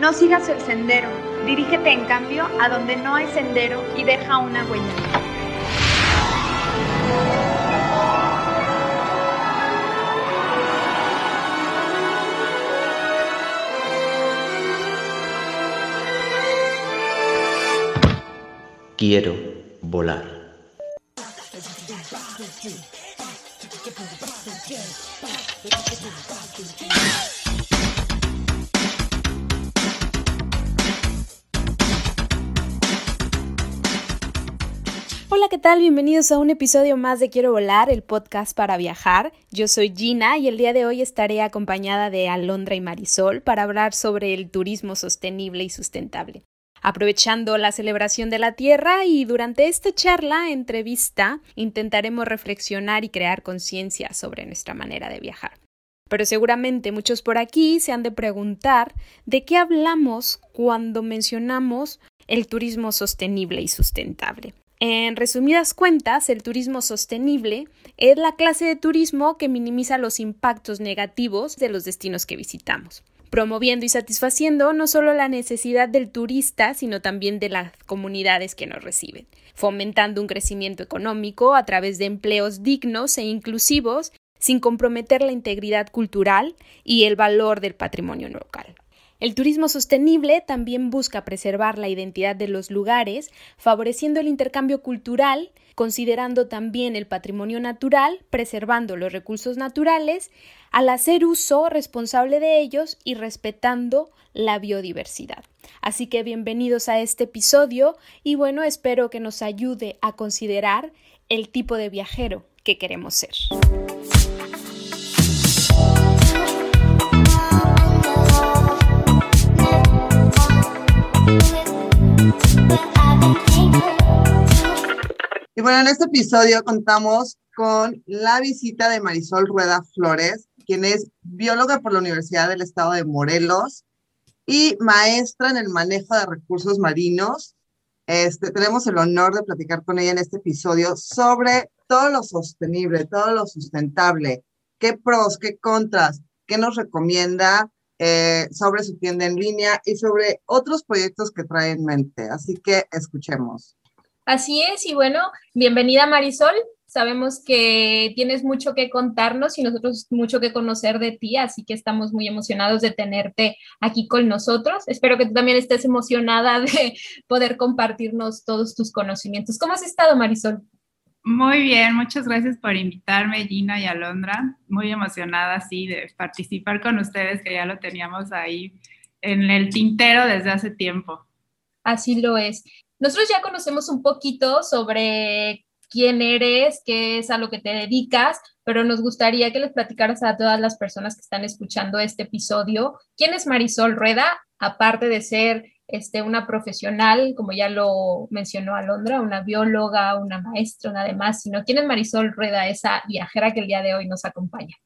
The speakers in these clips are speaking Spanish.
No sigas el sendero, dirígete en cambio a donde no hay sendero y deja una huella. Quiero volar. Hola, ¿qué tal? Bienvenidos a un episodio más de Quiero Volar, el podcast para viajar. Yo soy Gina y el día de hoy estaré acompañada de Alondra y Marisol para hablar sobre el turismo sostenible y sustentable. Aprovechando la celebración de la Tierra y durante esta charla, entrevista, intentaremos reflexionar y crear conciencia sobre nuestra manera de viajar. Pero seguramente muchos por aquí se han de preguntar de qué hablamos cuando mencionamos el turismo sostenible y sustentable. En resumidas cuentas, el turismo sostenible es la clase de turismo que minimiza los impactos negativos de los destinos que visitamos promoviendo y satisfaciendo no solo la necesidad del turista, sino también de las comunidades que nos reciben, fomentando un crecimiento económico a través de empleos dignos e inclusivos, sin comprometer la integridad cultural y el valor del patrimonio local. El turismo sostenible también busca preservar la identidad de los lugares, favoreciendo el intercambio cultural, considerando también el patrimonio natural, preservando los recursos naturales, al hacer uso responsable de ellos y respetando la biodiversidad. Así que bienvenidos a este episodio y bueno, espero que nos ayude a considerar el tipo de viajero que queremos ser. Y bueno, en este episodio contamos con la visita de Marisol Rueda Flores, quien es bióloga por la Universidad del Estado de Morelos y maestra en el manejo de recursos marinos. Este, tenemos el honor de platicar con ella en este episodio sobre todo lo sostenible, todo lo sustentable, qué pros, qué contras, qué nos recomienda eh, sobre su tienda en línea y sobre otros proyectos que trae en mente. Así que escuchemos. Así es, y bueno, bienvenida Marisol. Sabemos que tienes mucho que contarnos y nosotros mucho que conocer de ti, así que estamos muy emocionados de tenerte aquí con nosotros. Espero que tú también estés emocionada de poder compartirnos todos tus conocimientos. ¿Cómo has estado, Marisol? Muy bien, muchas gracias por invitarme, Gina y Alondra. Muy emocionada, sí, de participar con ustedes, que ya lo teníamos ahí en el tintero desde hace tiempo. Así lo es. Nosotros ya conocemos un poquito sobre quién eres, qué es a lo que te dedicas, pero nos gustaría que les platicaras a todas las personas que están escuchando este episodio, ¿quién es Marisol Rueda? Aparte de ser este, una profesional, como ya lo mencionó Alondra, una bióloga, una maestra, una demás, sino quién es Marisol Rueda, esa viajera que el día de hoy nos acompaña.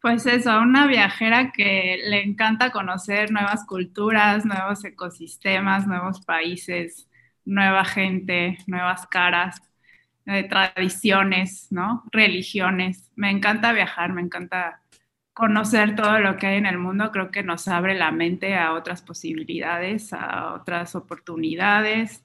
Pues eso, una viajera que le encanta conocer nuevas culturas, nuevos ecosistemas, nuevos países, nueva gente, nuevas caras, eh, tradiciones, ¿no? Religiones. Me encanta viajar, me encanta conocer todo lo que hay en el mundo, creo que nos abre la mente a otras posibilidades, a otras oportunidades,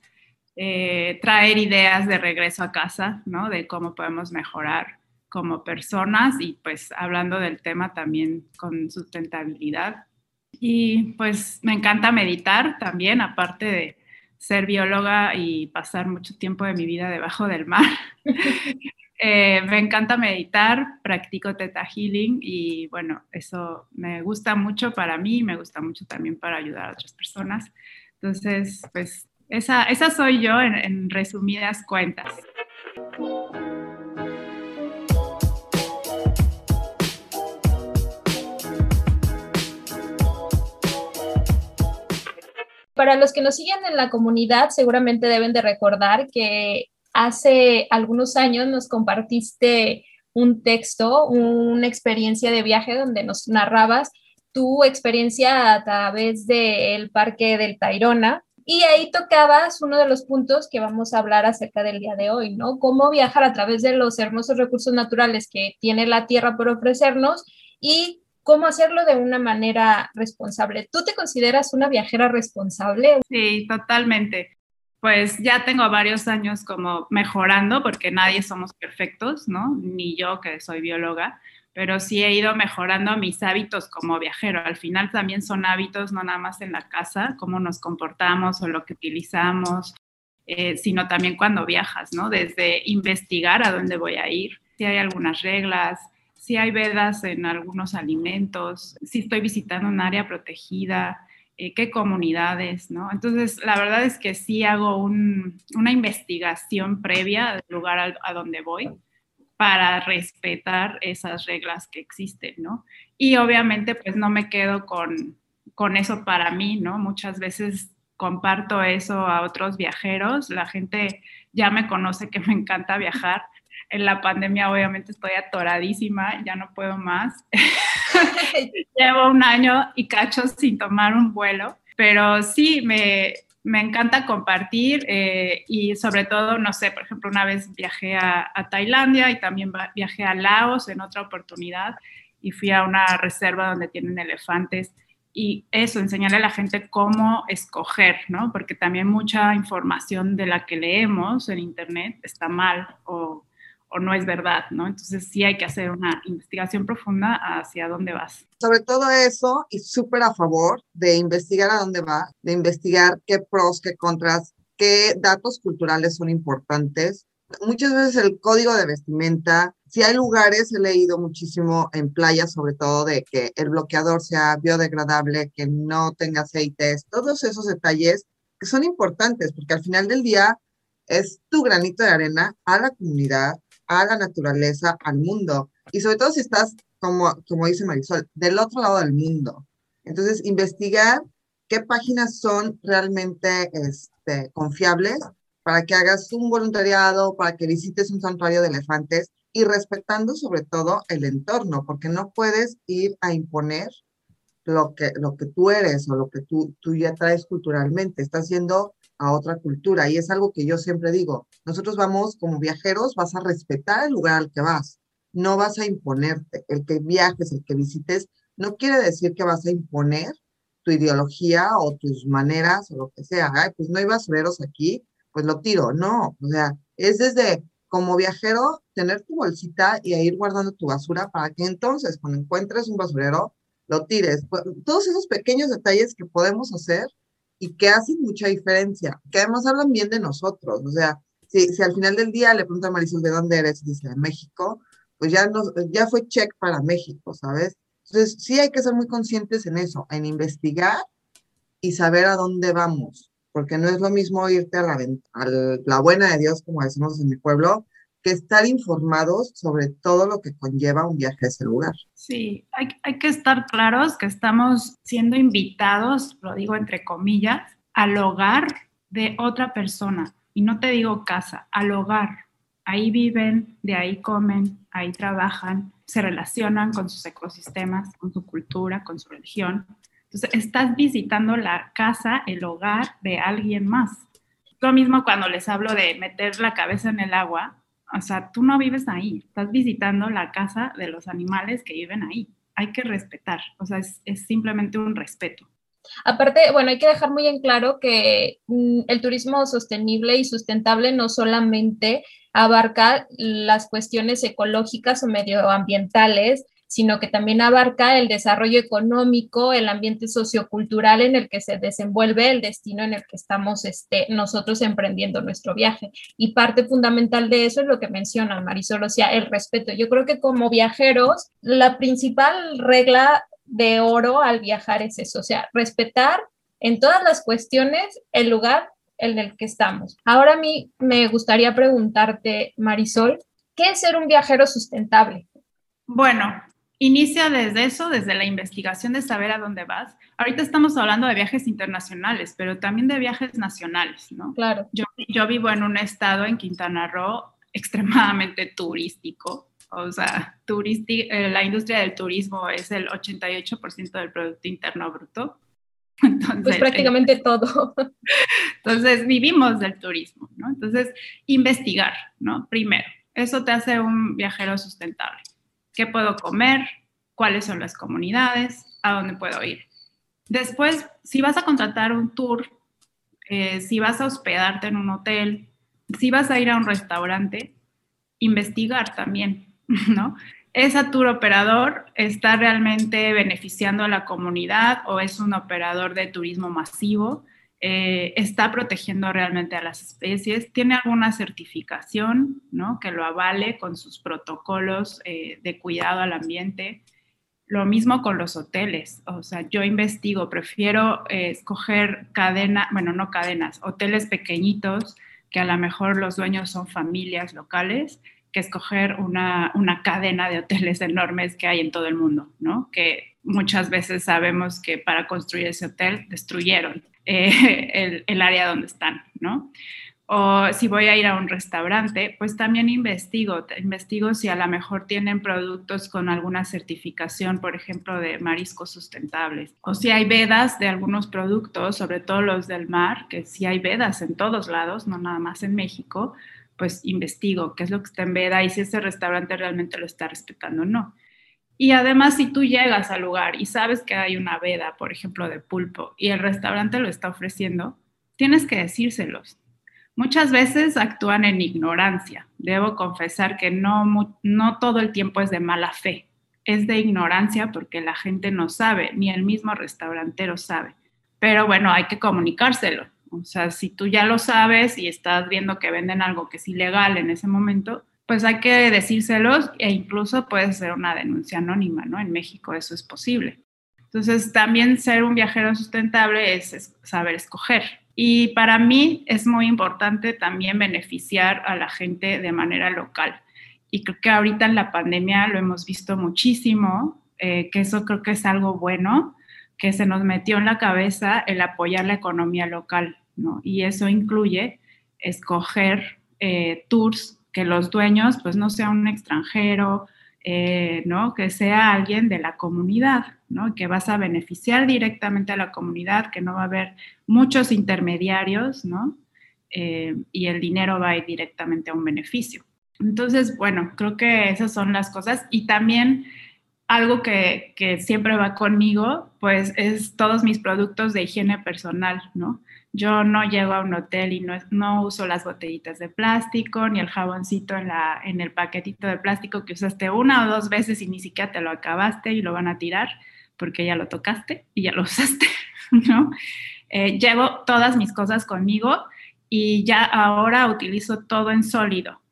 eh, traer ideas de regreso a casa, ¿no? De cómo podemos mejorar como personas y pues hablando del tema también con sustentabilidad. Y pues me encanta meditar también, aparte de ser bióloga y pasar mucho tiempo de mi vida debajo del mar. Eh, me encanta meditar, practico Theta Healing y bueno, eso me gusta mucho para mí, me gusta mucho también para ayudar a otras personas. Entonces, pues esa, esa soy yo en, en resumidas cuentas. Para los que nos siguen en la comunidad, seguramente deben de recordar que hace algunos años nos compartiste un texto, una experiencia de viaje donde nos narrabas tu experiencia a través del Parque del Tairona. Y ahí tocabas uno de los puntos que vamos a hablar acerca del día de hoy, ¿no? Cómo viajar a través de los hermosos recursos naturales que tiene la Tierra por ofrecernos y cómo hacerlo de una manera responsable. ¿Tú te consideras una viajera responsable? Sí, totalmente. Pues ya tengo varios años como mejorando, porque nadie somos perfectos, ¿no? Ni yo que soy bióloga, pero sí he ido mejorando mis hábitos como viajero. Al final también son hábitos, no nada más en la casa, cómo nos comportamos o lo que utilizamos, eh, sino también cuando viajas, ¿no? Desde investigar a dónde voy a ir, si hay algunas reglas, si hay vedas en algunos alimentos, si estoy visitando un área protegida, eh, qué comunidades, ¿no? Entonces, la verdad es que sí hago una investigación previa del lugar a donde voy para respetar esas reglas que existen, ¿no? Y obviamente pues no me quedo con, con eso para mí, ¿no? Muchas veces comparto eso a otros viajeros, la gente ya me conoce que me encanta viajar. En la pandemia obviamente estoy atoradísima, ya no puedo más. Llevo un año y cacho sin tomar un vuelo, pero sí me, me encanta compartir eh, y sobre todo, no sé, por ejemplo, una vez viajé a, Tailandia y también viajé a Laos en otra oportunidad y fui a una reserva donde tienen elefantes y eso, enseñarle a la gente cómo escoger, ¿no? Porque también mucha información de la que leemos en Internet está mal o o no es verdad, ¿no? Entonces sí hay que hacer una investigación profunda hacia dónde vas. Sobre todo eso, y súper a favor de investigar a dónde va, de investigar qué pros, qué contras, qué datos culturales son importantes. Muchas veces el código de vestimenta, si hay lugares, he leído muchísimo en playas, sobre todo de que el bloqueador sea biodegradable, que no tenga aceites, todos esos detalles que son importantes, porque al final del día es tu granito de arena a la comunidad, a la naturaleza, al mundo. Y sobre todo si estás, como, como dice Marisol, del otro lado del mundo. Entonces, investigar qué páginas son realmente este, confiables para que hagas un voluntariado, para que visites un santuario de elefantes y respetando sobre todo el entorno, porque no puedes ir a imponer lo que, lo que tú eres o lo que tú, tú ya traes culturalmente. Estás siendo a otra cultura. Y es algo que yo siempre digo, nosotros vamos como viajeros, vas a respetar el lugar al que vas, no vas a imponerte. El que viajes, el que visites, no quiere decir que vas a imponer tu ideología o tus maneras o lo que sea. pues no hay basureros aquí, pues lo tiro. No, o sea, es desde como viajero tener tu bolsita y ir guardando tu basura para que entonces cuando encuentres un basurero, lo tires. Pues, todos esos pequeños detalles que podemos hacer y que hacen mucha diferencia, que además hablan bien de nosotros. O sea, si, si al final del día le pregunto a Marisol de dónde eres y dice de México, pues ya, no, ya fue check para México, ¿sabes? Entonces, sí hay que ser muy conscientes en eso, en investigar y saber a dónde vamos, porque no es lo mismo irte a la, a la buena de Dios, como decimos en mi pueblo, que estar informados sobre todo lo que conlleva un viaje a ese lugar. Sí, hay, hay, que estar claros que estamos siendo invitados, lo digo entre comillas, al hogar de otra persona. Y no te digo casa, al hogar. Ahí viven, de ahí comen, ahí trabajan, se relacionan con sus ecosistemas, con su cultura, con su religión. Entonces, estás visitando la casa, el hogar de alguien más. Lo mismo cuando les hablo de meter la cabeza en el agua, o sea, tú no vives ahí, estás visitando la casa de los animales que viven ahí. Hay que respetar, o sea, es, simplemente un respeto. Aparte, bueno, hay que dejar muy en claro que mm, el turismo sostenible y sustentable no solamente abarca las cuestiones ecológicas o medioambientales, sino que también abarca el desarrollo económico, el ambiente sociocultural en el que se desenvuelve el destino en el que estamos este, nosotros emprendiendo nuestro viaje. Y parte fundamental de eso es lo que menciona Marisol, o sea, el respeto. Yo creo que como viajeros, la principal regla de oro al viajar es eso, o sea, respetar en todas las cuestiones el lugar en el que estamos. Ahora a mí me gustaría preguntarte, Marisol, ¿qué es ser un viajero sustentable? Bueno, Inicia desde eso, desde la investigación de saber a dónde vas. Ahorita estamos hablando de viajes internacionales, pero también de viajes nacionales, ¿no? Claro. Yo, yo vivo en un estado en Quintana Roo extremadamente turístico. O sea, eh, la industria del turismo es el 88% del Producto Interno Bruto. Entonces, pues prácticamente todo. Entonces, vivimos del turismo, ¿no? Entonces, investigar, ¿no? Primero, eso te hace un viajero sustentable qué puedo comer, cuáles son las comunidades, a dónde puedo ir. Después, si vas a contratar un tour, eh, si vas a hospedarte en un hotel, si vas a ir a un restaurante, investigar también, ¿no? ¿Ese tour operador está realmente beneficiando a la comunidad o es un operador de turismo masivo? Eh, ¿Está protegiendo realmente a las especies? ¿Tiene alguna certificación ¿no? que lo avale con sus protocolos eh, de cuidado al ambiente? Lo mismo con los hoteles. O sea, yo investigo, prefiero eh, escoger cadena, bueno, no cadenas, hoteles pequeñitos que a lo mejor los dueños son familias locales que escoger una, una, cadena de hoteles enormes que hay en todo el mundo, ¿no? Que muchas veces sabemos que para construir ese hotel destruyeron eh, el, área donde están, ¿no? O si voy a ir a un restaurante, pues también investigo, investigo si a lo mejor tienen productos con alguna certificación, por ejemplo, de mariscos sustentables. O si hay vedas de algunos productos, sobre todo los del mar, que si hay vedas en todos lados, no nada más en México, pues investigo qué es lo que está en veda y si ese restaurante realmente lo está respetando o no. Y además, si tú llegas al lugar y sabes que hay una veda, por ejemplo, de pulpo, y el restaurante lo está ofreciendo, tienes que decírselos. Muchas veces actúan en ignorancia. Debo confesar que no, no todo el tiempo es de mala fe, es de ignorancia porque la gente no sabe, ni el mismo restaurantero sabe. Pero bueno, hay que comunicárselo. O sea, si tú ya lo sabes y estás viendo que venden algo que es ilegal en ese momento, pues hay que decírselos e incluso puede ser una denuncia anónima, ¿no? En México eso es posible. Entonces, también ser un viajero sustentable es, saber escoger. Y para mí es muy importante también beneficiar a la gente de manera local. Y creo que ahorita en la pandemia lo hemos visto muchísimo, eh, que eso creo que es algo bueno, que se nos metió en la cabeza el apoyar la economía local. Y eso incluye escoger eh, tours que los dueños, pues no sea un extranjero, eh, ¿no? Que sea alguien de la comunidad, ¿no? Que vas a beneficiar directamente a la comunidad, que no va a haber muchos intermediarios, ¿no? Eh, y el dinero va a ir directamente a un beneficio. Entonces, bueno, creo que esas son las cosas. Y también algo que, siempre va conmigo, pues es todos mis productos de higiene personal, ¿no? Yo no llego a un hotel y no, no, uso las botellitas de plástico ni el jaboncito en, la, en el paquetito de plástico que usaste una o dos veces y ni siquiera te lo acabaste y lo van a tirar porque ya lo tocaste y ya lo usaste, ¿no? Eh, llevo todas mis cosas conmigo y ya ahora utilizo todo en sólido.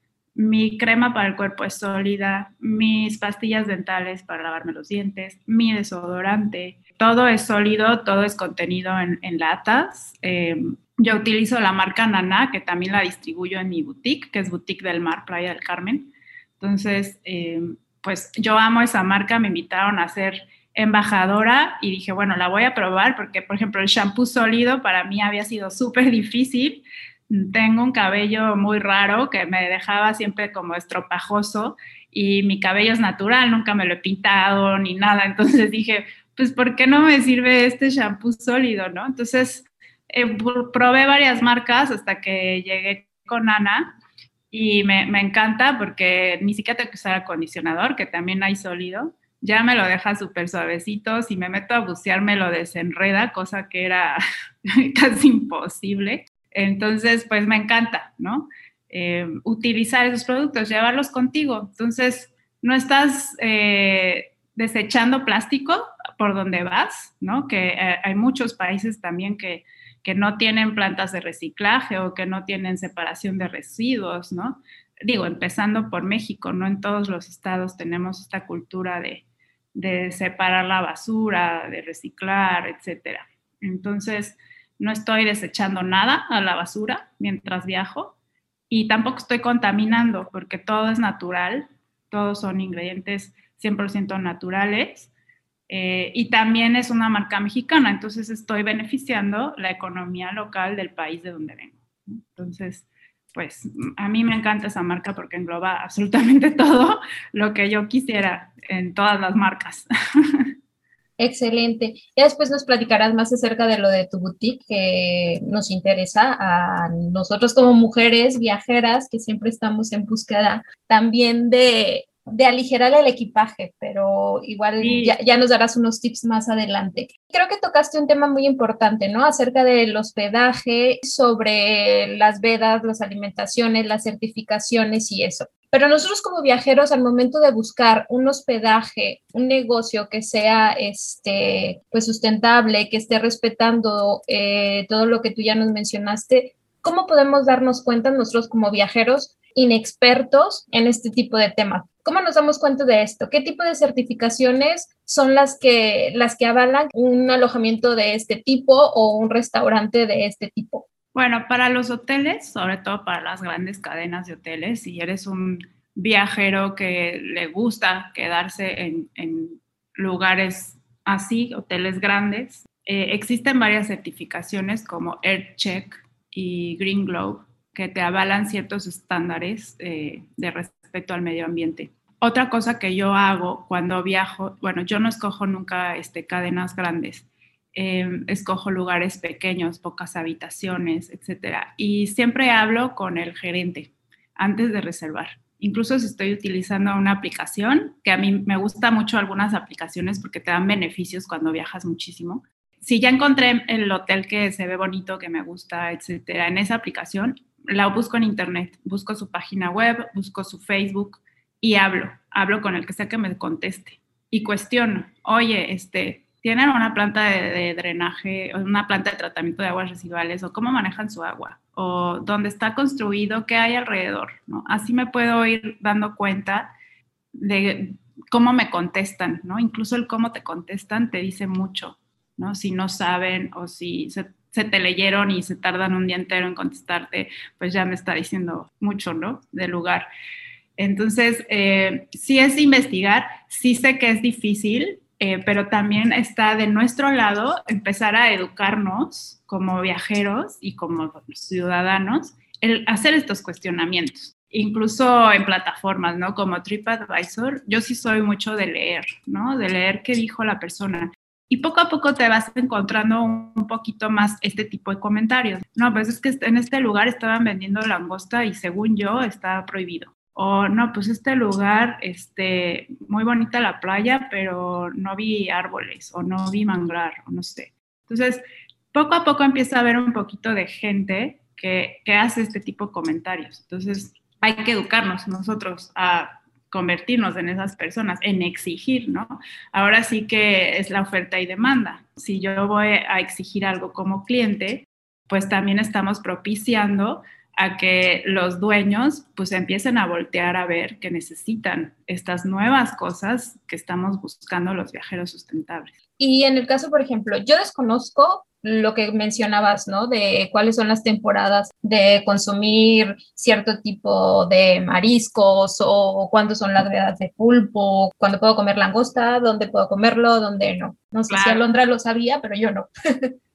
Mi crema para el cuerpo es sólida, mis pastillas dentales para lavarme los dientes, mi desodorante, todo es sólido, todo es contenido en, latas. Eh, yo utilizo la marca Nana, que también la distribuyo en mi boutique, que es Boutique del Mar, Playa del Carmen. Entonces, eh, pues yo amo esa marca, me invitaron a ser embajadora y dije, bueno, la voy a probar porque, por ejemplo, el shampoo sólido para mí había sido súper difícil. Tengo un cabello muy raro que me dejaba siempre como estropajoso y mi cabello es natural, nunca me lo he pintado ni nada. Entonces dije, pues ¿por qué no me sirve este shampoo sólido, no? Entonces, eh, probé varias marcas hasta que llegué con Ana y me, me, encanta porque ni siquiera tengo que usar acondicionador, que también hay sólido. Ya me lo deja súper suavecito. Si me meto a bucear, me lo desenreda, cosa que era casi imposible. Entonces, pues me encanta, ¿no? Eh, utilizar esos productos, llevarlos contigo. Entonces, no estás eh, desechando plástico, por donde vas, ¿no? Que eh, hay muchos países también que, que no tienen plantas de reciclaje o que no tienen separación de residuos, ¿no? Digo, empezando por México, no en todos los estados tenemos esta cultura de, de separar la basura, de reciclar, etcétera. Entonces, no estoy desechando nada a la basura mientras viajo y tampoco estoy contaminando porque todo es natural, todos son ingredientes 100% naturales eh, y también es una marca mexicana, entonces estoy beneficiando la economía local del país de donde vengo. Entonces, pues a mí me encanta esa marca porque engloba absolutamente todo lo que yo quisiera en todas las marcas. Excelente. Y después nos platicarás más acerca de lo de tu boutique que nos interesa a nosotros como mujeres viajeras que siempre estamos en búsqueda también de de aligerar el equipaje, pero igual ya, ya, nos darás unos tips más adelante. Creo que tocaste un tema muy importante, ¿no? Acerca del hospedaje, sobre las vedas, las alimentaciones, las certificaciones y eso. Pero nosotros como viajeros, al momento de buscar un hospedaje, un negocio que sea este, pues sustentable, que esté respetando eh, todo lo que tú ya nos mencionaste, ¿cómo podemos darnos cuenta nosotros como viajeros inexpertos en este tipo de temas? ¿Cómo nos damos cuenta de esto? ¿Qué tipo de certificaciones son las que, las que avalan un alojamiento de este tipo o un restaurante de este tipo? Bueno, para los hoteles, sobre todo para las grandes cadenas de hoteles, si eres un viajero que le gusta quedarse en, lugares así, hoteles grandes, eh, existen varias certificaciones como AirCheck y Green Globe que te avalan ciertos estándares eh, de respecto al medio ambiente. Otra cosa que yo hago cuando viajo, bueno, yo no escojo nunca este, cadenas grandes, Em, escojo lugares pequeños, pocas habitaciones, etcétera. Y siempre hablo con el gerente antes de reservar. Incluso si estoy utilizando una aplicación, que a mí me gusta mucho algunas aplicaciones porque te dan beneficios cuando viajas muchísimo. Si ya encontré el hotel que se ve bonito, que me gusta, etcétera, en esa aplicación, la busco en internet, busco su página web, busco su Facebook y hablo, hablo con el que sea que me conteste y cuestiono, oye, este, tienen una planta de, drenaje, una planta de tratamiento de aguas residuales o cómo manejan su agua o dónde está construido, qué hay alrededor, ¿no? Así me puedo ir dando cuenta de cómo me contestan, ¿no? Incluso el cómo te contestan te dice mucho, ¿no? Si no saben o si se, te leyeron y se tardan un día entero en contestarte, pues ya me está diciendo mucho, ¿no? Del lugar. Entonces, eh, sí es investigar, sí sé que es difícil, eh, pero también está de nuestro lado empezar a educarnos como viajeros y como ciudadanos, el hacer estos cuestionamientos, incluso en plataformas, ¿no? Como TripAdvisor, yo sí soy mucho de leer, ¿no? De leer qué dijo la persona. Y poco a poco te vas encontrando un poquito más este tipo de comentarios. No, pues es que en este lugar estaban vendiendo langosta y según yo está prohibido o no, pues este lugar, este, muy bonita la playa, pero no vi árboles o no vi manglar o no sé. Entonces, poco a poco empieza a haber un poquito de gente que, que hace este tipo de comentarios. Entonces, hay que educarnos nosotros a convertirnos en esas personas, en exigir, ¿no? Ahora sí que es la oferta y demanda. Si yo voy a exigir algo como cliente, pues también estamos propiciando a que los dueños pues empiecen a voltear a ver que necesitan estas nuevas cosas que estamos buscando los viajeros sustentables. Y en el caso, por ejemplo, yo desconozco lo que mencionabas, ¿no? De cuáles son las temporadas de consumir cierto tipo de mariscos o cuándo son las vedas de pulpo, cuándo puedo comer langosta, dónde puedo comerlo, dónde no. No sé si Alondra lo sabía, pero yo no.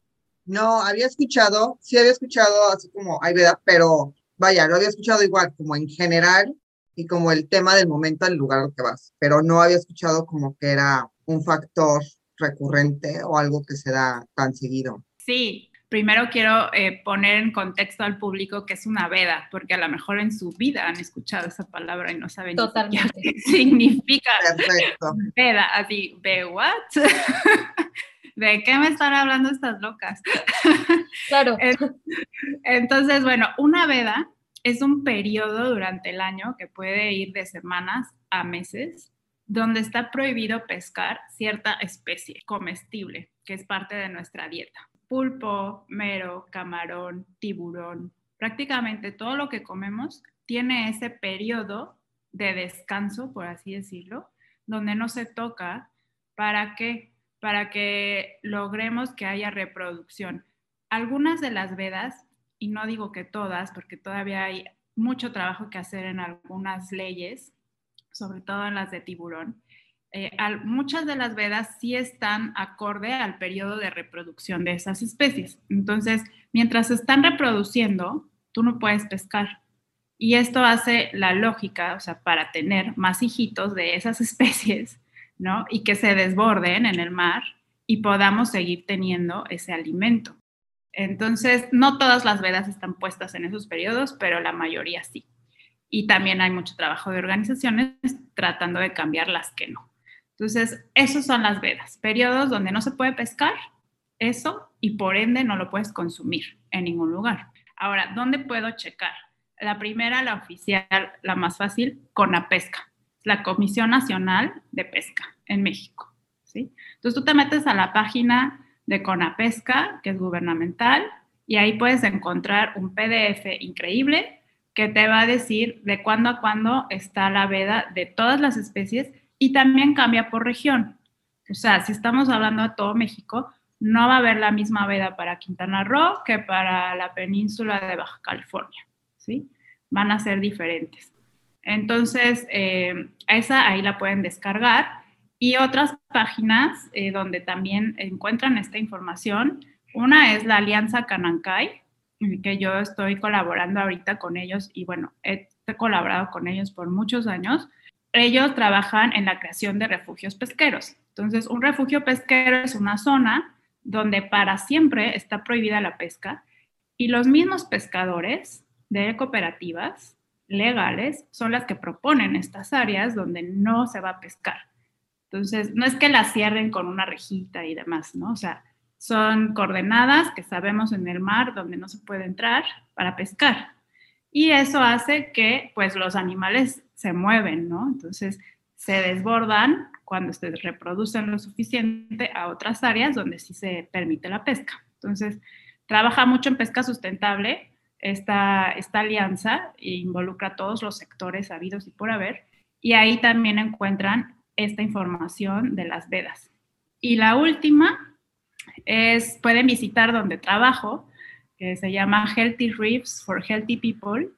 No, había escuchado, sí había escuchado así como hay verdad, pero vaya, lo había escuchado igual, como en general y como el tema del momento al lugar al que vas, pero no había escuchado como que era un factor recurrente o algo que se da tan seguido. Sí, primero quiero eh, poner en contexto al público que es una veda, porque a lo mejor en su vida han escuchado esa palabra y no saben qué significa. Perfecto. Veda, así, ¿ve what? ¿de qué me están hablando estas locas? Claro. Entonces, bueno, una veda es un periodo durante el año que puede ir de semanas a meses donde está prohibido pescar cierta especie comestible que es parte de nuestra dieta. Pulpo, mero, camarón, tiburón, prácticamente todo lo que comemos tiene ese periodo de descanso, por así decirlo, donde no se toca para que para que logremos que haya reproducción. Algunas de las vedas, y no digo que todas, porque todavía hay mucho trabajo que hacer en algunas leyes, sobre todo en las de tiburón, eh, muchas de las vedas sí están acorde al periodo de reproducción de esas especies. Entonces, mientras están reproduciendo, tú no puedes pescar. Y esto hace la lógica, o sea, para tener más hijitos de esas especies, ¿no? Y que se desborden en el mar y podamos seguir teniendo ese alimento. Entonces, no todas las vedas están puestas en esos periodos, pero la mayoría sí. y también hay mucho trabajo de organizaciones tratando de cambiar las que no. Entonces, esos son las vedas, periodos donde no se puede pescar, eso, y por ende no lo puedes consumir en ningún lugar. Ahora, ¿dónde puedo checar? La primera, la oficial, la más fácil, con la pesca, la Comisión Nacional de Pesca en México. ¿sí? Entonces tú te metes a la página de Conapesca, que es gubernamental, y ahí puedes encontrar un PDF increíble que te va a decir de cuándo a cuándo está la veda de todas las especies y también cambia por región. O sea, si estamos hablando de todo México, no va a haber la misma veda para Quintana Roo que para la península de Baja California, ¿sí? Van a ser diferentes. Entonces, eh, esa ahí la pueden descargar y otras páginas eh, donde también encuentran esta información. Una es la Alianza Canancay, que yo estoy colaborando ahorita con ellos y bueno, he colaborado con ellos por muchos años. Ellos trabajan en la creación de refugios pesqueros. Entonces, un refugio pesquero es una zona donde para siempre está prohibida la pesca y los mismos pescadores de cooperativas legales son las que proponen estas áreas donde no se va a pescar. Entonces, no es que las cierren con una rejita y demás, ¿no? O sea, son coordenadas que sabemos en el mar donde no se puede entrar para pescar. Y eso hace que, pues, los animales se mueven, ¿no? Entonces, se desbordan cuando se reproducen lo suficiente a otras áreas donde sí se permite la pesca. Entonces, trabaja mucho en pesca sustentable. Esta, esta alianza involucra a todos los sectores habidos y por haber. Y ahí también encuentran esta información de las vedas. Y la última es, pueden visitar donde trabajo, que se llama Healthy Reefs for Healthy People,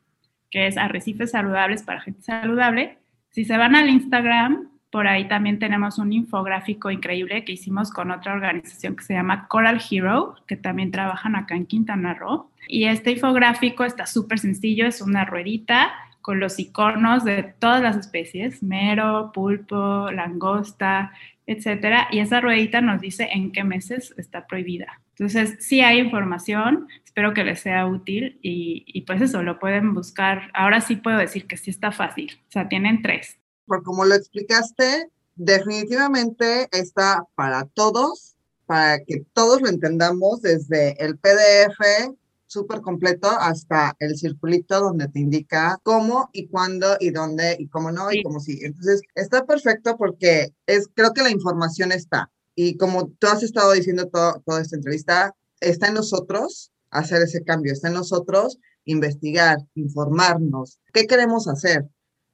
que es arrecifes saludables para gente saludable. Si se van al Instagram, por ahí también tenemos un infográfico increíble que hicimos con otra organización que se llama Coral Hero, que también trabajan acá en Quintana Roo. Y este infográfico está súper sencillo, es una ruedita con los iconos de todas las especies, mero, pulpo, langosta, etcétera, y esa ruedita nos dice en qué meses está prohibida. Entonces, sí hay información, espero que les sea útil y, y, pues eso, lo pueden buscar. Ahora sí puedo decir que sí está fácil, o sea, tienen tres. Por como lo explicaste, definitivamente está para todos, para que todos lo entendamos desde el PDF súper completo hasta el circulito donde te indica cómo y cuándo y dónde y cómo no y cómo sí. Entonces, está perfecto porque es, creo que la información está. Y como tú has estado diciendo todo, toda esta entrevista, está en nosotros hacer ese cambio, está en nosotros investigar, informarnos, qué queremos hacer.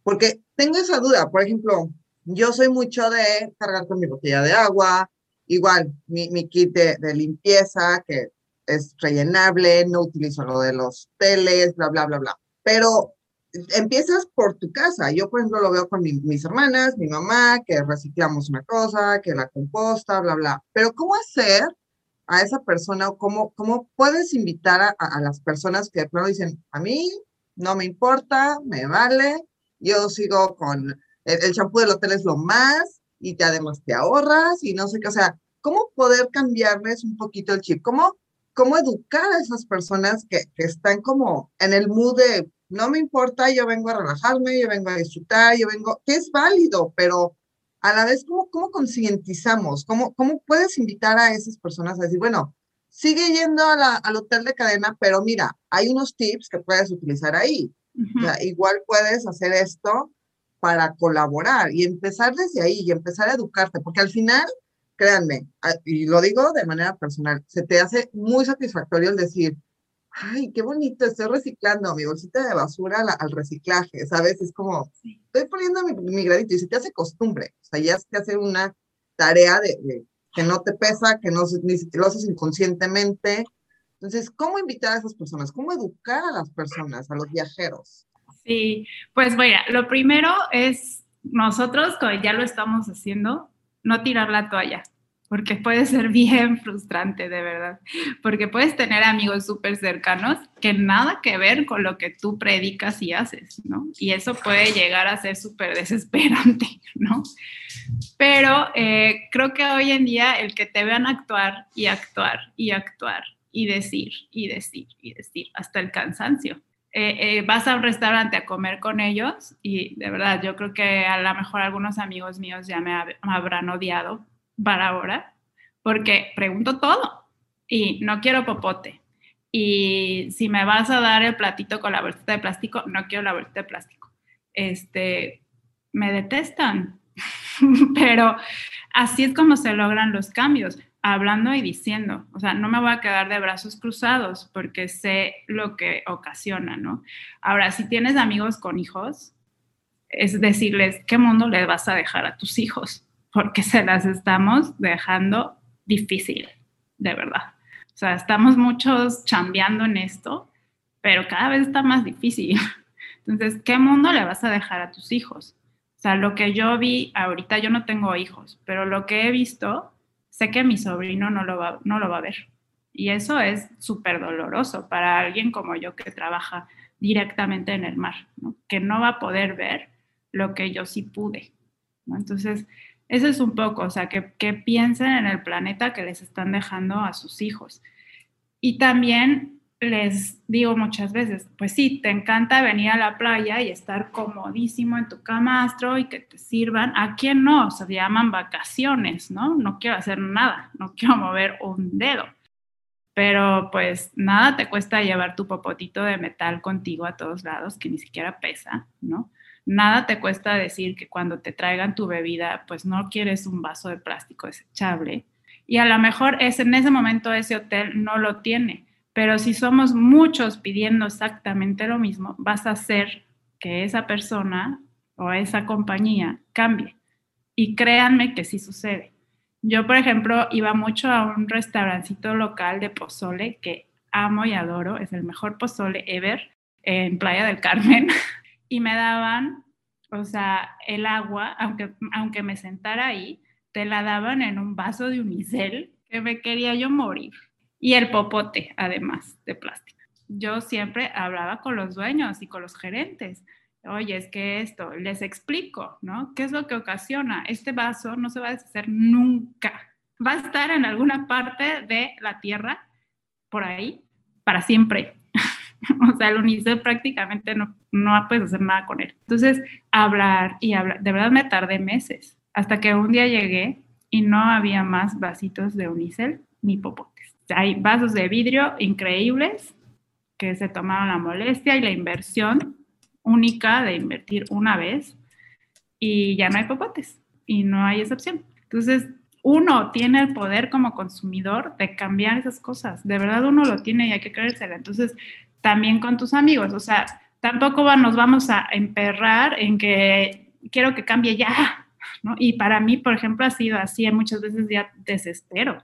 Porque tengo esa duda, por ejemplo, yo soy mucho de cargar con mi botella de agua, igual mi, mi kit de, de limpieza, que es rellenable, no utilizo lo de los teles, bla, bla, bla, bla. Pero empiezas por tu casa. Yo, por ejemplo, lo veo con mis hermanas, mi mamá, que reciclamos una cosa, que la composta, bla, bla. Pero ¿cómo hacer a esa persona o cómo, cómo puedes invitar a, a las personas que de pronto dicen, a mí no me importa, me vale, yo sigo con el champú del hotel es lo más y te además te ahorras y no sé qué, o sea, ¿cómo poder cambiarles un poquito el chip? ¿Cómo cómo educar a esas personas que, que, están como en el mood de no me importa, yo vengo a relajarme, yo vengo a disfrutar, yo vengo, que es válido, pero a la vez, ¿cómo, cómo concientizamos? ¿Cómo, ¿Cómo puedes invitar a esas personas a decir, bueno, sigue yendo a al hotel de cadena, pero mira, hay unos tips que puedes utilizar ahí. Uh -huh. o sea, igual puedes hacer esto para colaborar y empezar desde ahí y empezar a educarte, porque al final créanme, y lo digo de manera personal, se te hace muy satisfactorio el decir, ay, qué bonito, estoy reciclando mi bolsita de basura al, al reciclaje, ¿sabes? Es como, estoy poniendo mi, mi, granito y se te hace costumbre, o sea, ya se te hace una tarea de, de que no te pesa, que no ni lo haces inconscientemente. Entonces, ¿cómo invitar a esas personas? ¿Cómo educar a las personas, a los viajeros? Sí, pues vaya, lo primero es nosotros, como ya lo estamos haciendo, no tirar la toalla, porque puede ser bien frustrante, de verdad, porque puedes tener amigos súper cercanos que nada que ver con lo que tú predicas y haces, ¿no? Y eso puede llegar a ser súper desesperante, ¿no? Pero eh, creo que hoy en día el que te vean actuar y actuar y actuar y decir y decir y decir hasta el cansancio eh, eh, vas a un restaurante a comer con ellos y de verdad yo creo que a lo mejor algunos amigos míos ya me, habrán odiado para ahora porque pregunto todo y no quiero popote. Y si me vas a dar el platito con la bolsita de plástico, no quiero la bolsita de plástico. Este, me detestan, pero así es como se logran los cambios hablando y diciendo, o sea, no me voy a quedar de brazos cruzados porque sé lo que ocasiona, ¿no? Ahora, si tienes amigos con hijos, es decirles, ¿qué mundo le vas a dejar a tus hijos? Porque se las estamos dejando difícil, de verdad. O sea, estamos muchos chambeando en esto, pero cada vez está más difícil. Entonces, ¿qué mundo le vas a dejar a tus hijos? O sea, lo que yo vi, ahorita yo no tengo hijos, pero lo que he visto sé que mi sobrino no lo va, no lo va a ver. Y eso es súper doloroso para alguien como yo que trabaja directamente en el mar, que no va a poder ver lo que yo sí pude. Entonces, eso es un poco, o sea, que, que piensen en el planeta que les están dejando a sus hijos. Y también les digo muchas veces, pues sí, te encanta venir a la playa y estar comodísimo en tu camastro y que te sirvan. ¿A quién no? Se llaman vacaciones, ¿no? No quiero hacer nada, no quiero mover un dedo. Pero pues nada te cuesta llevar tu popotito de metal contigo a todos lados, que ni siquiera pesa, ¿no? Nada te cuesta decir que cuando te traigan tu bebida, pues no quieres un vaso de plástico desechable. Y a lo mejor es en ese momento ese hotel no lo tiene pero si somos muchos pidiendo exactamente lo mismo, vas a hacer que esa persona o esa compañía cambie. Y créanme que sí sucede. Yo, por ejemplo, iba mucho a un restaurancito local de pozole que amo y adoro, es el mejor pozole ever en Playa del Carmen, y me daban, o sea, el agua, aunque, aunque me sentara ahí, te la daban en un vaso de unicel que me quería yo morir y el popote, además de plástico. Yo siempre hablaba con los dueños y con los gerentes. Oye, es que esto, les explico, ¿no? ¿Qué es lo que ocasiona? Este vaso no se va a deshacer nunca. Va a estar en alguna parte de la tierra, por ahí, para siempre. o sea, el unicel prácticamente no, no puedes hacer nada con él. Entonces, hablar y hablar, de verdad me tardé meses, hasta que un día llegué y no había más vasitos de unicel ni popote hay vasos de vidrio increíbles que se tomaron la molestia y la inversión única de invertir una vez y ya no hay popotes y no hay excepción. Entonces, uno tiene el poder como consumidor de cambiar esas cosas. De verdad uno lo tiene y hay que creérsela. Entonces, también con tus amigos, o sea, tampoco nos vamos a emperrar en que quiero que cambie ya. Y para mí, por ejemplo, ha sido así, muchas veces ya desespero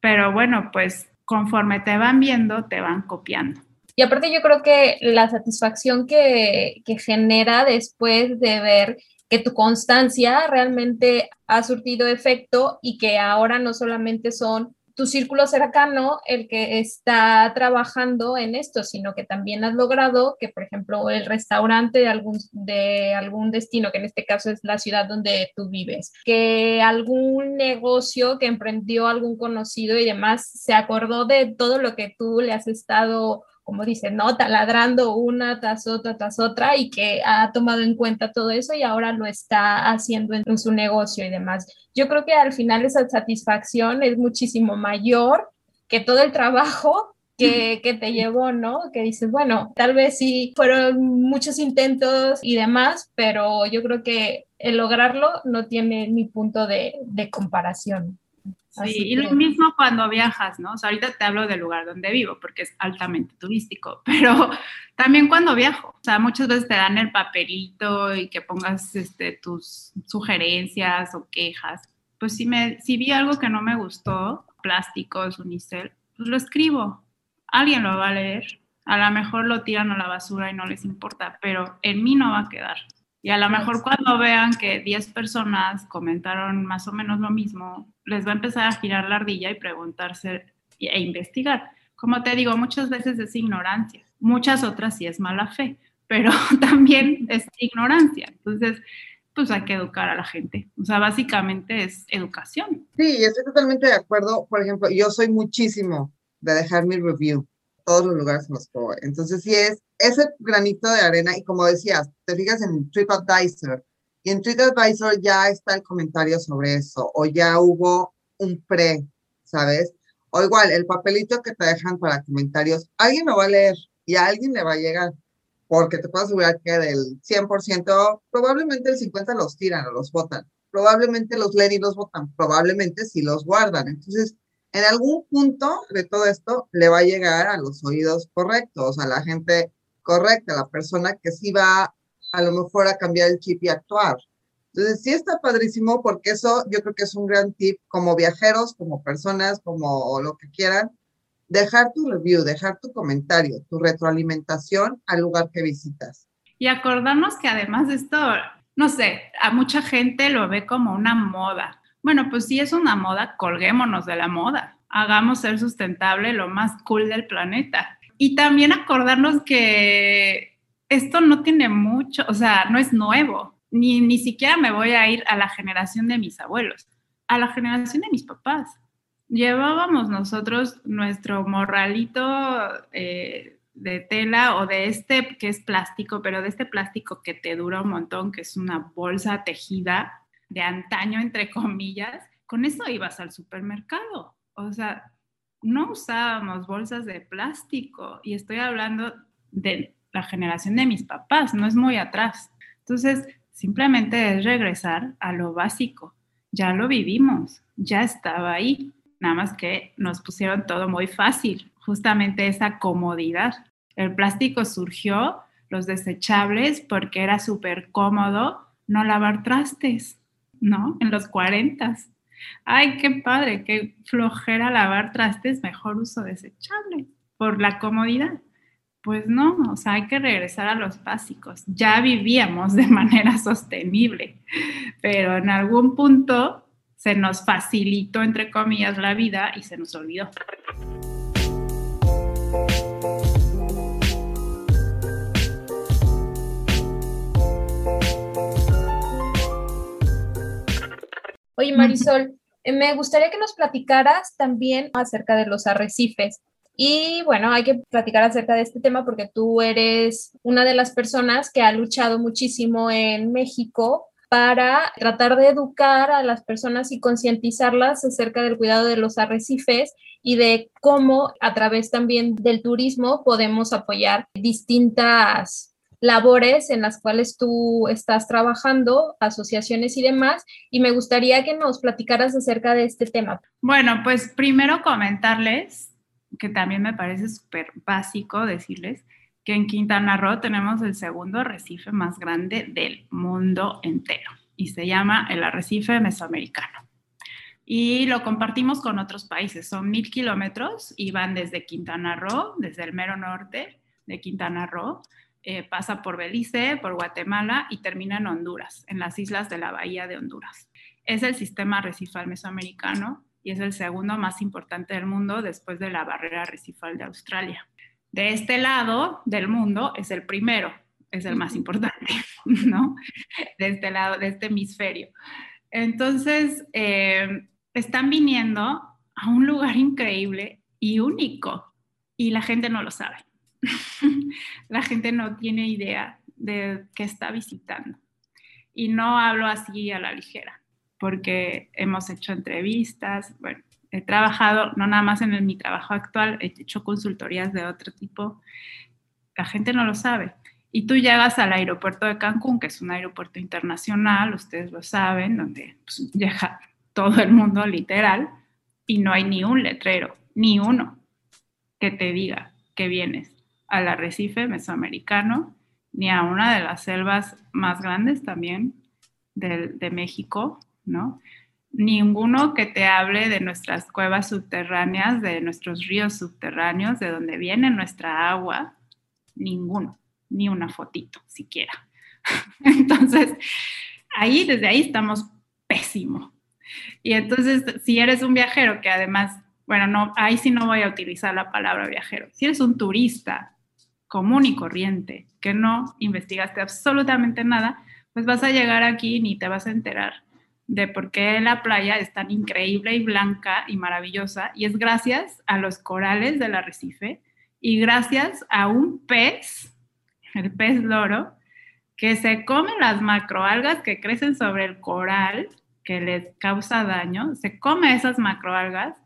pero bueno, pues conforme te van viendo, te van copiando. Y aparte yo creo que la satisfacción que, que genera después de ver que tu constancia realmente ha surtido efecto y que ahora no solamente son tu círculo cercano el que está trabajando en esto, sino que también has logrado que, por ejemplo, el restaurante de algún, de algún destino, que en este caso es la ciudad donde tú vives, que algún negocio que emprendió algún conocido y demás se acordó de todo lo que tú le has estado como dice, ¿no? Taladrando una tras otra, tras otra y que ha tomado en cuenta todo eso y ahora lo está haciendo en, su negocio y demás. Yo creo que al final esa satisfacción es muchísimo mayor que todo el trabajo que, que, te llevó, ¿no? Que dices, bueno, tal vez sí fueron muchos intentos y demás, pero yo creo que el lograrlo no tiene ni punto de, de comparación. Sí, y lo mismo cuando viajas, ¿no? O sea, ahorita te hablo del lugar donde vivo porque es altamente turístico, pero también cuando viajo, o sea, muchas veces te dan el papelito y que pongas este, tus sugerencias o quejas. Pues si, me, si vi algo que no me gustó, plásticos, unicel, pues lo escribo. Alguien lo va a leer. A lo mejor lo tiran a la basura y no les importa, pero en mí no va a quedar. Y a lo mejor cuando vean que 10 personas comentaron más o menos lo mismo, les va a empezar a girar la ardilla y preguntarse e investigar. Como te digo, muchas veces es ignorancia, muchas otras sí es mala fe, pero también es ignorancia. Entonces, pues hay que educar a la gente. O sea, básicamente es educación. Sí, estoy totalmente de acuerdo. Por ejemplo, yo soy muchísimo de dejar mi review todos los lugares en los que voy. Entonces, sí es ese granito de arena y como decías, te fijas en TripAdvisor y en TripAdvisor ya está el comentario sobre eso o ya hubo un pre, ¿sabes? O igual, el papelito que te dejan para comentarios, alguien lo va a leer y a alguien le va a llegar, porque te puedo asegurar que del 100%, probablemente el 50% los tiran o los votan, probablemente los leen y los votan, probablemente sí los guardan. Entonces, en algún punto de todo esto le va a llegar a los oídos correctos, a la gente correcta, a la persona que sí va a lo mejor a cambiar el chip y actuar. Entonces, sí está padrísimo porque eso yo creo que es un gran tip como viajeros, como personas, como lo que quieran, dejar tu review, dejar tu comentario, tu retroalimentación al lugar que visitas. Y acordarnos que además de esto, no sé, a mucha gente lo ve como una moda. Bueno, pues si es una moda, colguémonos de la moda. Hagamos ser sustentable lo más cool del planeta. Y también acordarnos que esto no tiene mucho, o sea, no es nuevo ni, ni siquiera me voy a ir a la generación de mis abuelos, a la generación de mis papás. Llevábamos nosotros nuestro morralito eh, de tela o de este que es plástico, pero de este plástico que te dura un montón, que es una bolsa tejida de antaño, entre comillas, con eso ibas al supermercado. O sea, no usábamos bolsas de plástico y estoy hablando de la generación de mis papás, no es muy atrás. Entonces, Simplemente es regresar a lo básico. Ya lo vivimos, ya estaba ahí. Nada más que nos pusieron todo muy fácil, justamente esa comodidad. El plástico surgió, los desechables, porque era súper cómodo no lavar trastes, ¿no? En los 40. Ay, qué padre, qué flojera lavar trastes, mejor uso desechable, por la comodidad. Pues no, o sea, hay que regresar a los básicos. Ya vivíamos de manera sostenible, pero en algún punto se nos facilitó, entre comillas, la vida y se nos olvidó. Oye, Marisol, eh, me gustaría que nos platicaras también acerca de los arrecifes. Y bueno, hay que platicar acerca de este tema porque tú eres una de las personas que ha luchado muchísimo en México para tratar de educar a las personas y concientizarlas acerca del cuidado de los arrecifes y de cómo a través también del turismo podemos apoyar distintas labores en las cuales tú estás trabajando, asociaciones y demás, y me gustaría que nos platicaras acerca de este tema. Bueno, pues primero comentarles que también me parece súper básico decirles que en Quintana Roo tenemos el segundo arrecife más grande del mundo entero y se llama el arrecife mesoamericano. Y lo compartimos con otros países, son mil kilómetros y van desde Quintana Roo, desde el mero norte de Quintana Roo, eh, pasa por Belice, por Guatemala y termina en Honduras, en las islas de la bahía de Honduras. Es el sistema arrecifal mesoamericano y es el segundo más importante del mundo después de la barrera arrecifal de Australia. De este lado del mundo es el primero, es el más importante, ¿no? De este lado, de este hemisferio. Entonces, eh, están viniendo a un lugar increíble y único y la gente no lo sabe. la gente no tiene idea de qué está visitando. Y no hablo así a la ligera porque hemos hecho entrevistas, bueno, he trabajado, no nada más en mi trabajo actual, he hecho consultorías de otro tipo. La gente no lo sabe. Y tú llegas al aeropuerto de Cancún, que es un aeropuerto internacional, ustedes lo saben, donde pues, todo el mundo literal, y no hay ni un letrero, ni uno, que te diga que vienes al arrecife mesoamericano, ni a una de las selvas más grandes también de, de México, ¿no? Ninguno que te hable de nuestras cuevas subterráneas, de nuestros ríos subterráneos, de donde viene nuestra agua, ninguno, ni una fotito siquiera. Entonces, ahí, desde ahí estamos pésimo. Y entonces, si eres un viajero que además, bueno, no, ahí sí no voy a utilizar la palabra viajero. Si eres un turista común y corriente, que no investigaste absolutamente nada, pues vas a llegar aquí ni te vas a enterar de por qué la playa es tan increíble y blanca y maravillosa, y es gracias a los corales del arrecife y gracias a un pez, el pez loro, que se come las macroalgas que crecen sobre el coral, que les causa daño, se come esas macroalgas,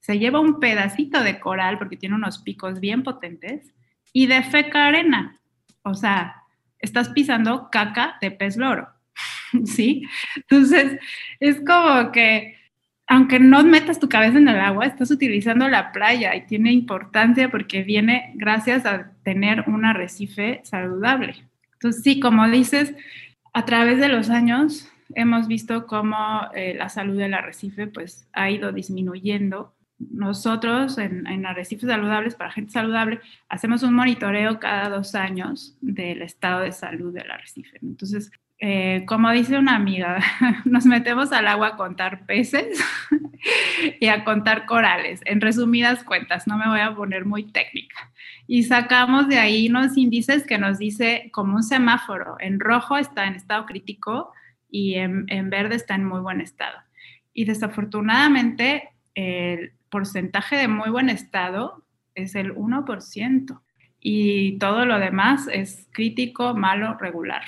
se lleva un pedacito de coral porque tiene unos picos bien potentes y defeca arena. O sea, estás pisando caca de pez loro, ¿sí? Entonces, es como que aunque no metas tu cabeza en el agua, estás utilizando la playa y tiene importancia porque viene gracias a tener un arrecife saludable. Entonces, sí, como dices, a través de los años hemos visto cómo eh, la salud del arrecife pues, ha ido disminuyendo. Nosotros en, en Arrecifes Saludables, para gente saludable, hacemos un monitoreo cada dos años del estado de salud del arrecife. Entonces, eh, como dice una amiga, nos metemos al agua a contar peces y a contar corales. En resumidas cuentas, no me voy a poner muy técnica. Y sacamos de ahí unos índices que nos dice como un semáforo. En rojo está en estado crítico y en, en verde está en muy buen estado. Y desafortunadamente el porcentaje de muy buen estado es el 1% y todo lo demás es crítico, malo, regular.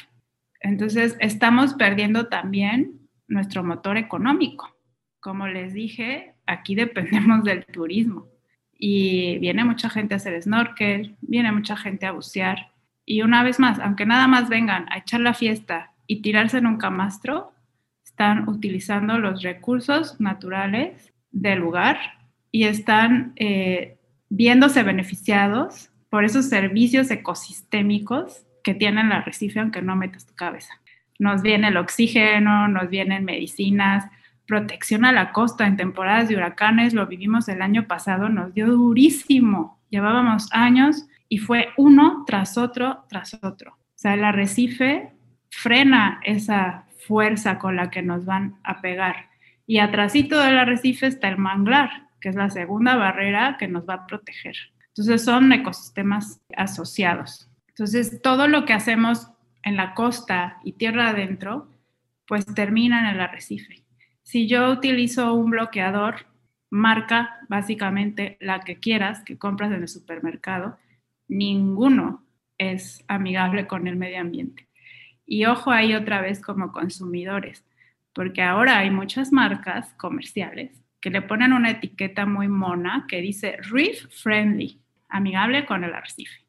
Entonces, estamos perdiendo también nuestro motor económico. Como les dije, aquí dependemos del turismo y viene mucha gente a hacer snorkel, viene mucha gente a bucear. Y una vez más, aunque nada más vengan a echar la fiesta y tirarse en un camastro, están utilizando los recursos naturales del lugar y están eh, viéndose beneficiados por esos servicios ecosistémicos que tienen la arrecife aunque no metas tu cabeza. Nos viene el oxígeno, nos vienen medicinas, protección a la costa en temporadas de huracanes, lo vivimos el año pasado, nos dio durísimo. Llevábamos años y fue uno tras otro, tras otro. O sea, el arrecife frena esa fuerza con la que nos van a pegar. Y atrásito del arrecife está el manglar, que es la segunda barrera que nos va a proteger. Entonces son ecosistemas asociados. Entonces, todo lo que hacemos en la costa y tierra adentro, pues termina en el arrecife. Si yo utilizo un bloqueador, marca básicamente la que quieras que compras en el supermercado, ninguno es amigable con el medio ambiente. Y ojo ahí otra vez como consumidores, porque ahora hay muchas marcas comerciales que le ponen una etiqueta muy mona que dice Reef Friendly, amigable con el arrecife.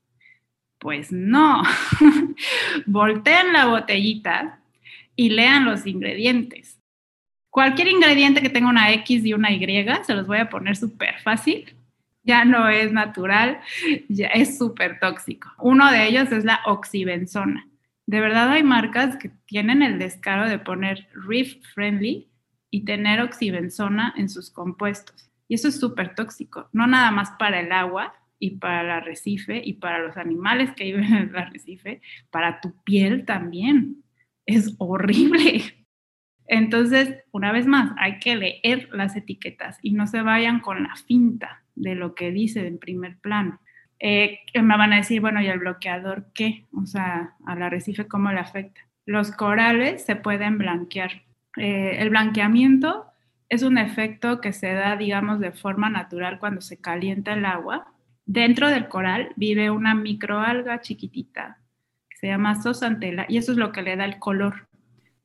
Pues no. Volteen la botellita y lean los ingredientes. Cualquier ingrediente que tenga una X y una Y, se los voy a poner súper fácil. Ya no es natural, ya es súper tóxico. Uno de ellos es la oxibenzona. De verdad hay marcas que tienen el descaro de poner reef friendly y tener oxibenzona en sus compuestos. Y eso es súper tóxico, no nada más para el agua, y para el arrecife y para los animales que viven en el arrecife, para tu piel también. Es horrible. Entonces, una vez más, hay que leer las etiquetas y no se vayan con la finta de lo que dice en primer plano. Eh, me van a decir, bueno, ¿y el bloqueador qué? O sea, al arrecife, ¿cómo le afecta? Los corales se pueden blanquear. Eh, el blanqueamiento es un efecto que se da, digamos, de forma natural cuando se calienta el agua Dentro del coral vive una microalga chiquitita que se llama zooxanthella y eso es lo que le da el color.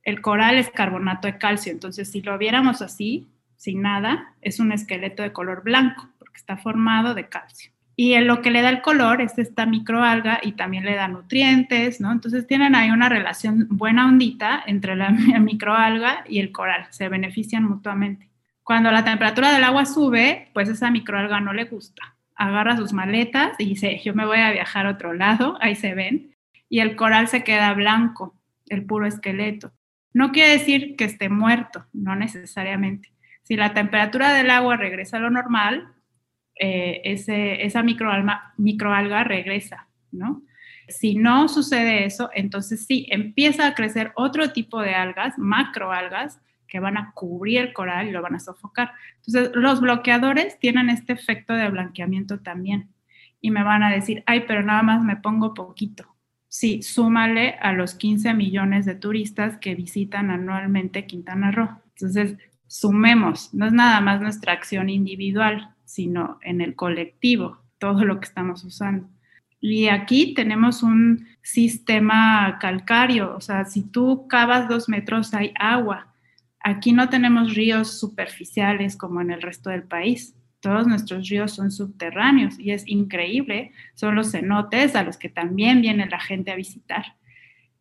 El coral es carbonato de calcio, entonces si lo viéramos así, sin nada, es un esqueleto de color blanco porque está formado de calcio. Y lo que le da el color es esta microalga y también le da nutrientes, ¿no? Entonces tienen ahí una relación buena ondita entre la microalga y el coral, se benefician mutuamente. Cuando la temperatura del agua sube, pues esa microalga no le gusta agarra sus maletas y dice, yo me voy a viajar a otro lado, ahí se ven, y el coral se queda blanco, el puro esqueleto. No quiere decir que esté muerto, no necesariamente. Si la temperatura del agua regresa a lo normal, eh, esa microalga, microalga regresa, ¿no? Si no sucede eso, entonces sí, empieza a crecer otro tipo de algas, macroalgas, que van a cubrir el coral y lo van a sofocar. Entonces, los bloqueadores tienen este efecto de blanqueamiento también. Y me van a decir, ay, pero nada más me pongo poquito. Sí, súmale a los 15 millones de turistas que visitan anualmente Quintana Roo. Entonces, sumemos, no es nada más nuestra acción individual, sino en el colectivo. todo lo que estamos usando. Y aquí tenemos un sistema calcáreo, o sea, si tú cavas dos metros hay agua. Aquí no tenemos ríos superficiales como en el resto del país. Todos nuestros ríos son subterráneos y es increíble. Son los cenotes a los que también viene la gente a visitar.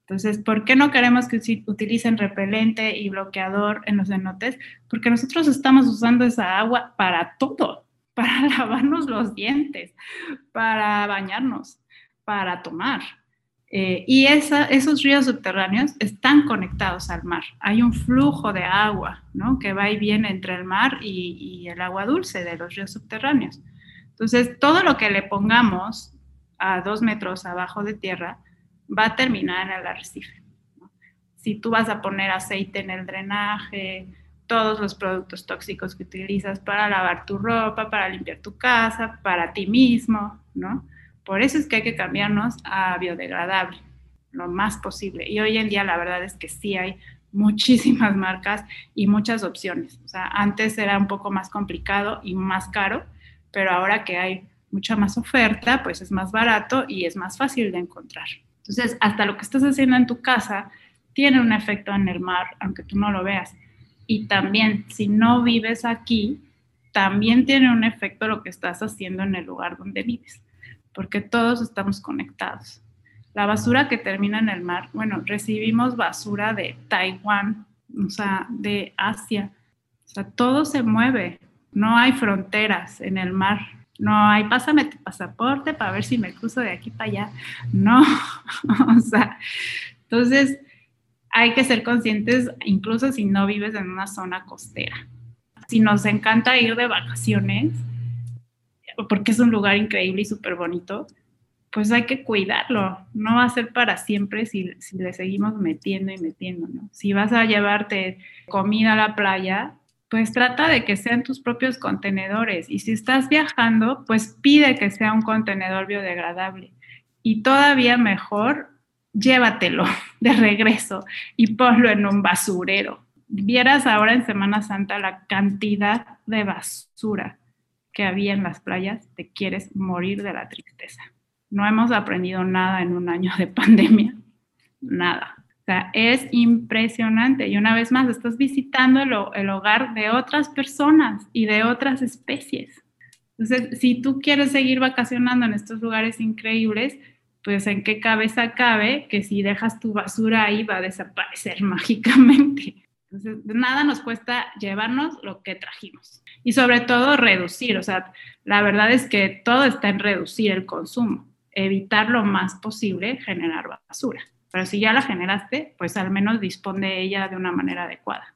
Entonces, ¿por qué no queremos que utilicen repelente y bloqueador en los cenotes? Porque nosotros estamos usando esa agua para todo, para lavarnos los dientes, para bañarnos, para tomar. Eh, y esos ríos subterráneos están conectados al mar. Hay un flujo de agua que va y viene entre el mar y el agua dulce de los ríos subterráneos. Entonces, todo lo que le pongamos a dos metros abajo de tierra, va a terminar en el arrecife. Si tú vas a poner aceite en el drenaje, todos los productos tóxicos que utilizas para lavar tu ropa, para limpiar tu casa, para ti mismo, ¿no? Por eso es que hay que cambiarnos a biodegradable lo más posible. Y hoy en día la verdad es que sí hay muchísimas marcas y muchas opciones. O sea, antes era un poco más complicado y más caro, pero ahora que hay mucha más oferta, pues es más barato y es más fácil de encontrar. Entonces, hasta lo que estás haciendo en tu casa tiene un efecto en el mar, aunque tú no lo veas. Y también, si no vives aquí, también tiene un efecto lo que estás haciendo en el lugar donde vives, porque todos estamos conectados. La basura que termina en el mar, bueno, recibimos basura de Taiwán, o sea, de Asia. O sea, todo se mueve, no hay fronteras en el mar. No hay, pásame tu pasaporte para ver si me cruzo de aquí para allá. No, o sea, entonces hay que ser conscientes, incluso si no vives en una zona costera. Si nos encanta ir de vacaciones, porque es un lugar increíble y súper bonito, pues hay que cuidarlo. No va a ser para siempre si, le seguimos metiendo y metiendo. Si vas a llevarte comida a la playa, pues trata de que sean tus propios contenedores. Y si estás viajando, pues pide que sea un contenedor biodegradable. Y todavía mejor, llévatelo de regreso y ponlo en un basurero. Vieras ahora en Semana Santa la cantidad de basura que había en las playas, te quieres morir de la tristeza. No hemos aprendido nada en un año de pandemia, nada. O sea, es impresionante. Y una vez más, estás visitando el, hogar de otras personas y de otras especies. Entonces, si tú quieres seguir vacacionando en estos lugares increíbles, pues en qué cabeza cabe que si dejas tu basura ahí va a desaparecer mágicamente. Entonces, nada nos cuesta llevarnos lo que trajimos. Y sobre todo reducir, o sea, la verdad es que todo está en reducir el consumo, evitar lo más posible generar basura. Pero si ya la generaste, pues al menos dispone de ella de una manera adecuada.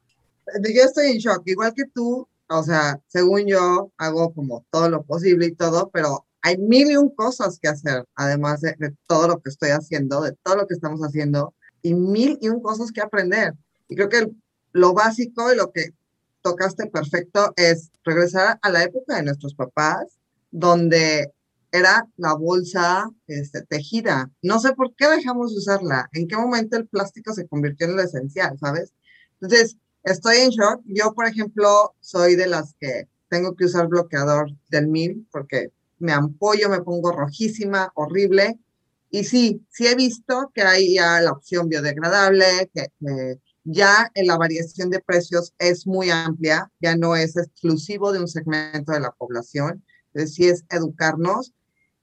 Yo estoy en shock, igual que tú, o sea, según yo, hago como todo lo posible y todo, pero hay mil y un cosas que hacer, además de, todo lo que estoy haciendo, de todo lo que estamos haciendo, y mil y un cosas que aprender. Y creo que lo básico y lo que tocaste perfecto es regresar a la época de nuestros papás, donde era la bolsa este, tejida. No sé por qué dejamos de usarla. ¿En qué momento el plástico se convirtió en lo esencial, sabes? Entonces, estoy en shock. Yo, por ejemplo, soy de las que tengo que usar bloqueador del mil porque me ampollo, me pongo rojísima, horrible. Y sí, sí he visto que hay ya la opción biodegradable, que, que ya en la variación de precios es muy amplia, ya no es exclusivo de un segmento de la población. Entonces, sí es educarnos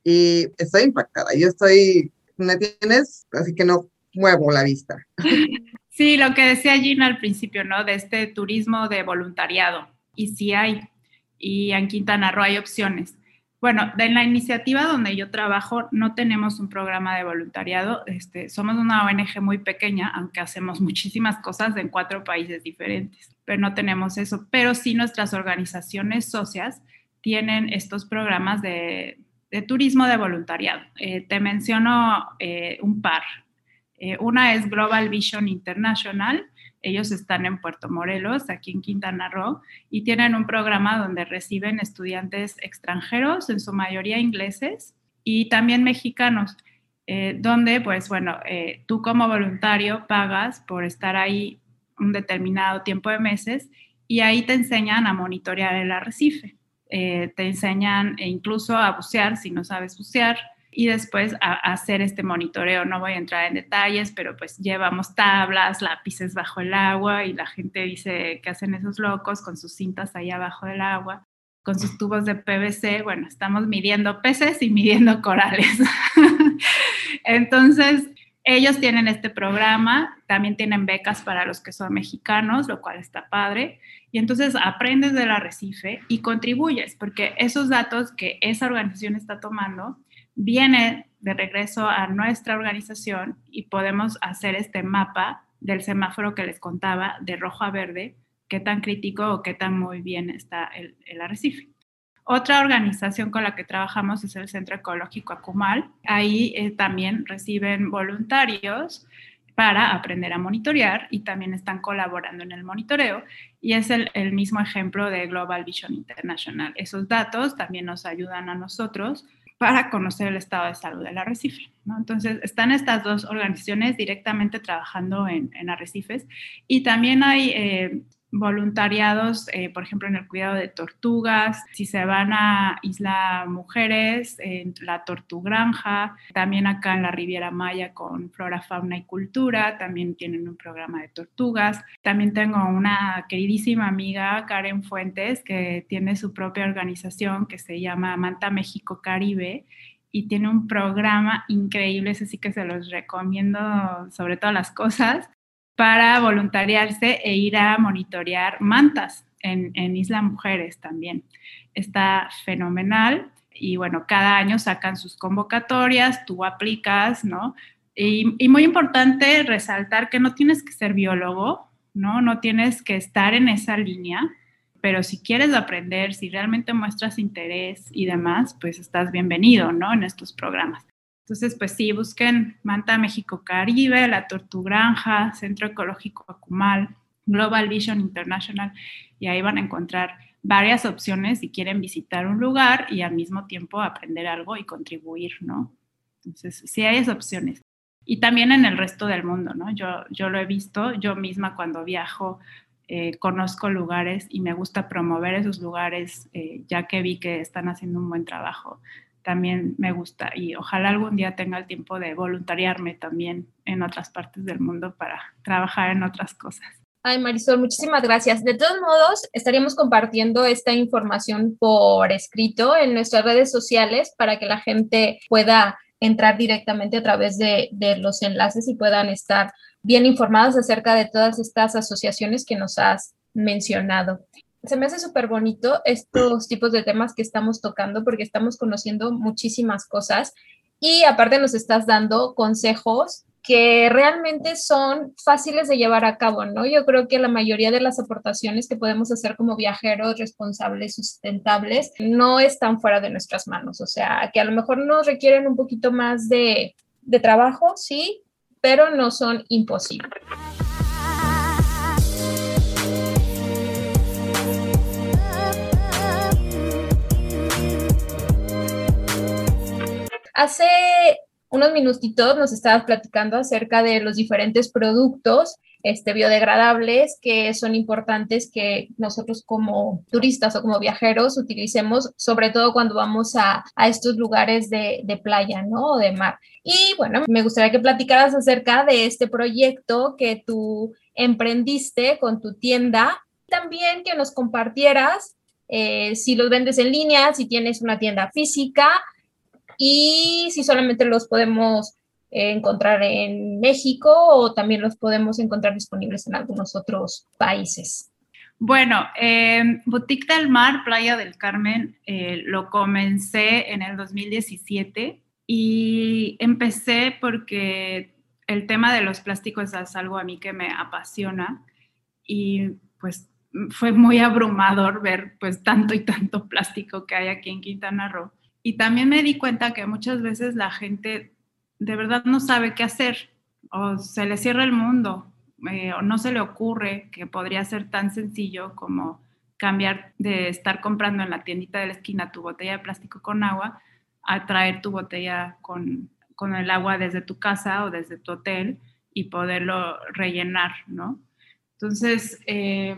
y estoy impactada. Yo estoy, ¿me tienes? Así que no muevo la vista. Sí, lo que decía Gina al principio, ¿no? De este turismo de voluntariado. Y sí hay. Y en Quintana Roo hay opciones. Bueno, de la iniciativa donde yo trabajo no tenemos un programa de voluntariado. Este, somos una ONG muy pequeña, aunque hacemos muchísimas cosas en cuatro países diferentes, pero no tenemos eso. Pero sí nuestras organizaciones socias tienen estos programas de, de turismo de voluntariado. Eh, te menciono eh, un par. Eh, una es Global Vision International. Ellos están en Puerto Morelos, aquí en Quintana Roo, y tienen un programa donde reciben estudiantes extranjeros, en su mayoría ingleses, y también mexicanos, donde, pues bueno, tú como voluntario pagas por estar ahí un determinado tiempo de meses y ahí te enseñan a monitorear el arrecife. Eh, te enseñan e incluso a bucear si no sabes bucear y después a, hacer este monitoreo. No voy a entrar en detalles, pero pues llevamos tablas, lápices bajo el agua y la gente dice que hacen esos locos con sus cintas ahí abajo del agua, con sus tubos de PVC. Bueno, estamos midiendo peces y midiendo corales. Entonces, ellos tienen este programa, también tienen becas para los que son mexicanos, lo cual está padre. Y entonces aprendes del arrecife y contribuyes, porque esos datos que esa organización está tomando viene de regreso a nuestra organización y podemos hacer este mapa del semáforo que les contaba de rojo a verde, qué tan crítico o qué tan muy bien está el, arrecife. Otra organización con la que trabajamos es el Centro Ecológico Acumal. Ahí eh, también reciben voluntarios para aprender a monitorear y también están colaborando en el monitoreo. Y es el, el mismo ejemplo de Global Vision International. Esos datos también nos ayudan a nosotros para conocer el estado de salud del arrecife. ¿no? Entonces, están estas dos organizaciones directamente trabajando en, arrecifes y también hay eh, voluntariados, eh, por ejemplo, en el cuidado de tortugas, si se van a Isla Mujeres, en la Tortugranja, también acá en la Riviera Maya con Flora, Fauna y Cultura, también tienen un programa de tortugas. También tengo una queridísima amiga, Karen Fuentes, que tiene su propia organización que se llama Manta México Caribe y tiene un programa increíble, así que se los recomiendo sobre todas las cosas para voluntariarse e ir a monitorear mantas en, Isla Mujeres también. Está fenomenal y bueno, cada año sacan sus convocatorias, tú aplicas, ¿no? Y, muy importante resaltar que no tienes que ser biólogo, ¿no? No tienes que estar en esa línea, pero si quieres aprender, si realmente muestras interés y demás, pues estás bienvenido, ¿no? En estos programas. Entonces, pues sí, busquen Manta México Caribe, La Tortugranja, Centro Ecológico Acumal, Global Vision International, y ahí van a encontrar varias opciones si quieren visitar un lugar y al mismo tiempo aprender algo y contribuir, ¿no? Entonces, sí hay esas opciones. Y también en el resto del mundo, ¿no? Yo, yo lo he visto, yo misma cuando viajo eh, conozco lugares y me gusta promover esos lugares, eh, ya que vi que están haciendo un buen trabajo también me gusta y ojalá algún día tenga el tiempo de voluntariarme también en otras partes del mundo para trabajar en otras cosas. Ay, Marisol, muchísimas gracias. De todos modos, estaríamos compartiendo esta información por escrito en nuestras redes sociales para que la gente pueda entrar directamente a través de, de los enlaces y puedan estar bien informados acerca de todas estas asociaciones que nos has mencionado se me hace súper bonito estos tipos de temas que estamos tocando porque estamos conociendo muchísimas cosas y aparte nos estás dando consejos que realmente son fáciles de llevar a cabo, ¿no? Yo creo que la mayoría de las aportaciones que podemos hacer como viajeros responsables, sustentables, no están fuera de nuestras manos, o sea, que a lo mejor nos requieren un poquito más de, de trabajo, sí, pero no son imposibles. Hace unos minutitos nos estabas platicando acerca de los diferentes productos este, biodegradables que son importantes que nosotros como turistas o como viajeros utilicemos, sobre todo cuando vamos a, estos lugares de, de, playa, ¿no? O de mar. Y bueno, me gustaría que platicaras acerca de este proyecto que tú emprendiste con tu tienda. También que nos compartieras eh, si los vendes en línea, si tienes una tienda física y si solamente los podemos encontrar en México o también los podemos encontrar disponibles en algunos otros países. Bueno, eh, Boutique del Mar, Playa del Carmen, eh, lo comencé en el 2017 y empecé porque el tema de los plásticos es algo a mí que me apasiona y pues fue muy abrumador ver pues tanto y tanto plástico que hay aquí en Quintana Roo. Y también me di cuenta que muchas veces la gente de verdad no sabe qué hacer o se le cierra el mundo eh, o no se le ocurre que podría ser tan sencillo como cambiar de estar comprando en la tiendita de la esquina tu botella de plástico con agua a traer tu botella con, con el agua desde tu casa o desde tu hotel y poderlo rellenar, ¿no? Entonces, eh,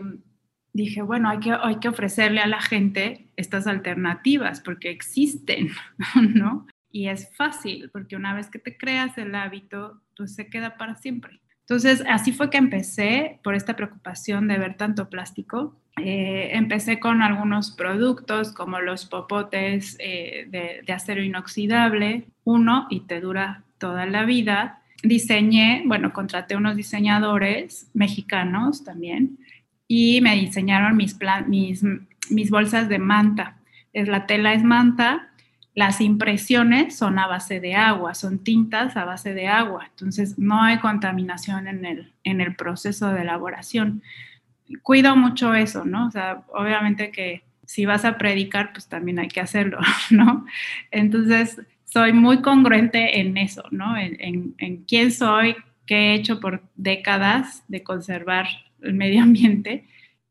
dije, bueno, hay que, hay que ofrecerle a la gente estas alternativas porque existen, ¿no? Y es fácil, porque una vez que te creas el hábito, pues se queda para siempre. Entonces, así fue que empecé por esta preocupación de ver tanto plástico. Eh, empecé con algunos productos como los popotes eh, de, de, acero inoxidable, uno y te dura toda la vida. Diseñé, bueno, contraté unos diseñadores mexicanos también y me diseñaron mis, mis, mis bolsas de manta. Es, la tela es manta, las impresiones son a base de agua, son tintas a base de agua, entonces no hay contaminación en el, en el proceso de elaboración. Cuido mucho eso, ¿no? O sea, obviamente que si vas a predicar, pues también hay que hacerlo, ¿no? Entonces, soy muy congruente en eso, ¿no? En, en, en quién soy, qué he hecho por décadas de conservar el medio ambiente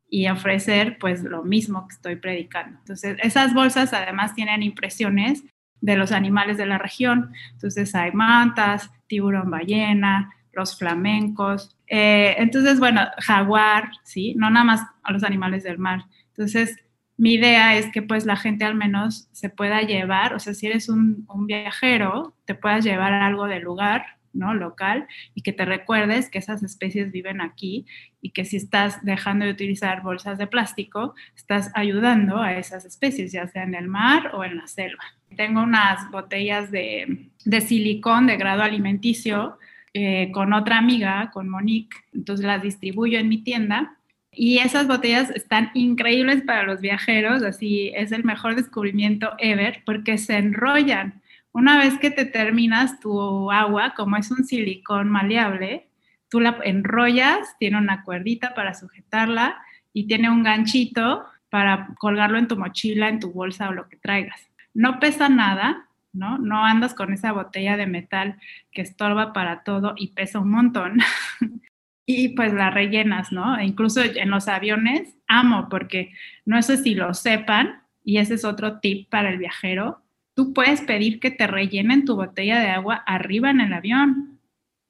y ofrecer pues lo mismo que estoy predicando. Entonces, esas bolsas además tienen impresiones de los animales de la región. Entonces, hay mantas, tiburón ballena, los flamencos. Eh, entonces, bueno, jaguar, ¿sí? No nada más a los animales del mar. Entonces, mi idea es que pues la gente al menos se pueda llevar, o sea, si eres un, un viajero, te puedas llevar algo del lugar ¿no? local y que te recuerdes que esas especies viven aquí y que si estás dejando de utilizar bolsas de plástico, estás ayudando a esas especies, ya sea en el mar o en la selva. Tengo unas botellas de, de silicón de grado alimenticio eh, con otra amiga, con Monique, entonces las distribuyo en mi tienda y esas botellas están increíbles para los viajeros, así es el mejor descubrimiento ever porque se enrollan. Una vez que te terminas tu agua, como es un silicón maleable, tú la enrollas, tiene una cuerdita para sujetarla y tiene un ganchito para colgarlo en tu mochila, en tu bolsa o lo que traigas. No pesa nada, ¿no? No andas con esa botella de metal que estorba para todo y pesa un montón. y pues la rellenas, ¿no? E incluso en los aviones amo porque no sé si lo sepan y ese es otro tip para el viajero tú puedes pedir que te rellenen tu botella de agua arriba en el avión.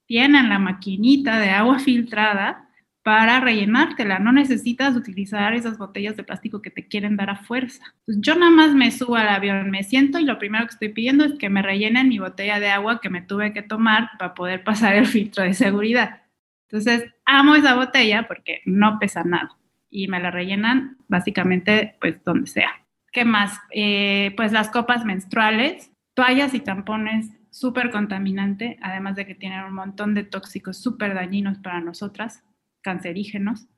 Tienen la maquinita de agua filtrada para rellenártela. No necesitas utilizar esas botellas de plástico que te quieren dar a fuerza. Pues yo nada más me subo al avión, me siento y lo primero que estoy pidiendo es que me rellenen mi botella de agua que me tuve que tomar para poder pasar el filtro de seguridad. Entonces, amo esa botella porque no pesa nada y me la rellenan básicamente pues donde sea. ¿Qué más? Eh, pues las copas menstruales, toallas y tampones súper contaminante, además de que tienen un montón de tóxicos súper dañinos para nosotras, cancerígenos.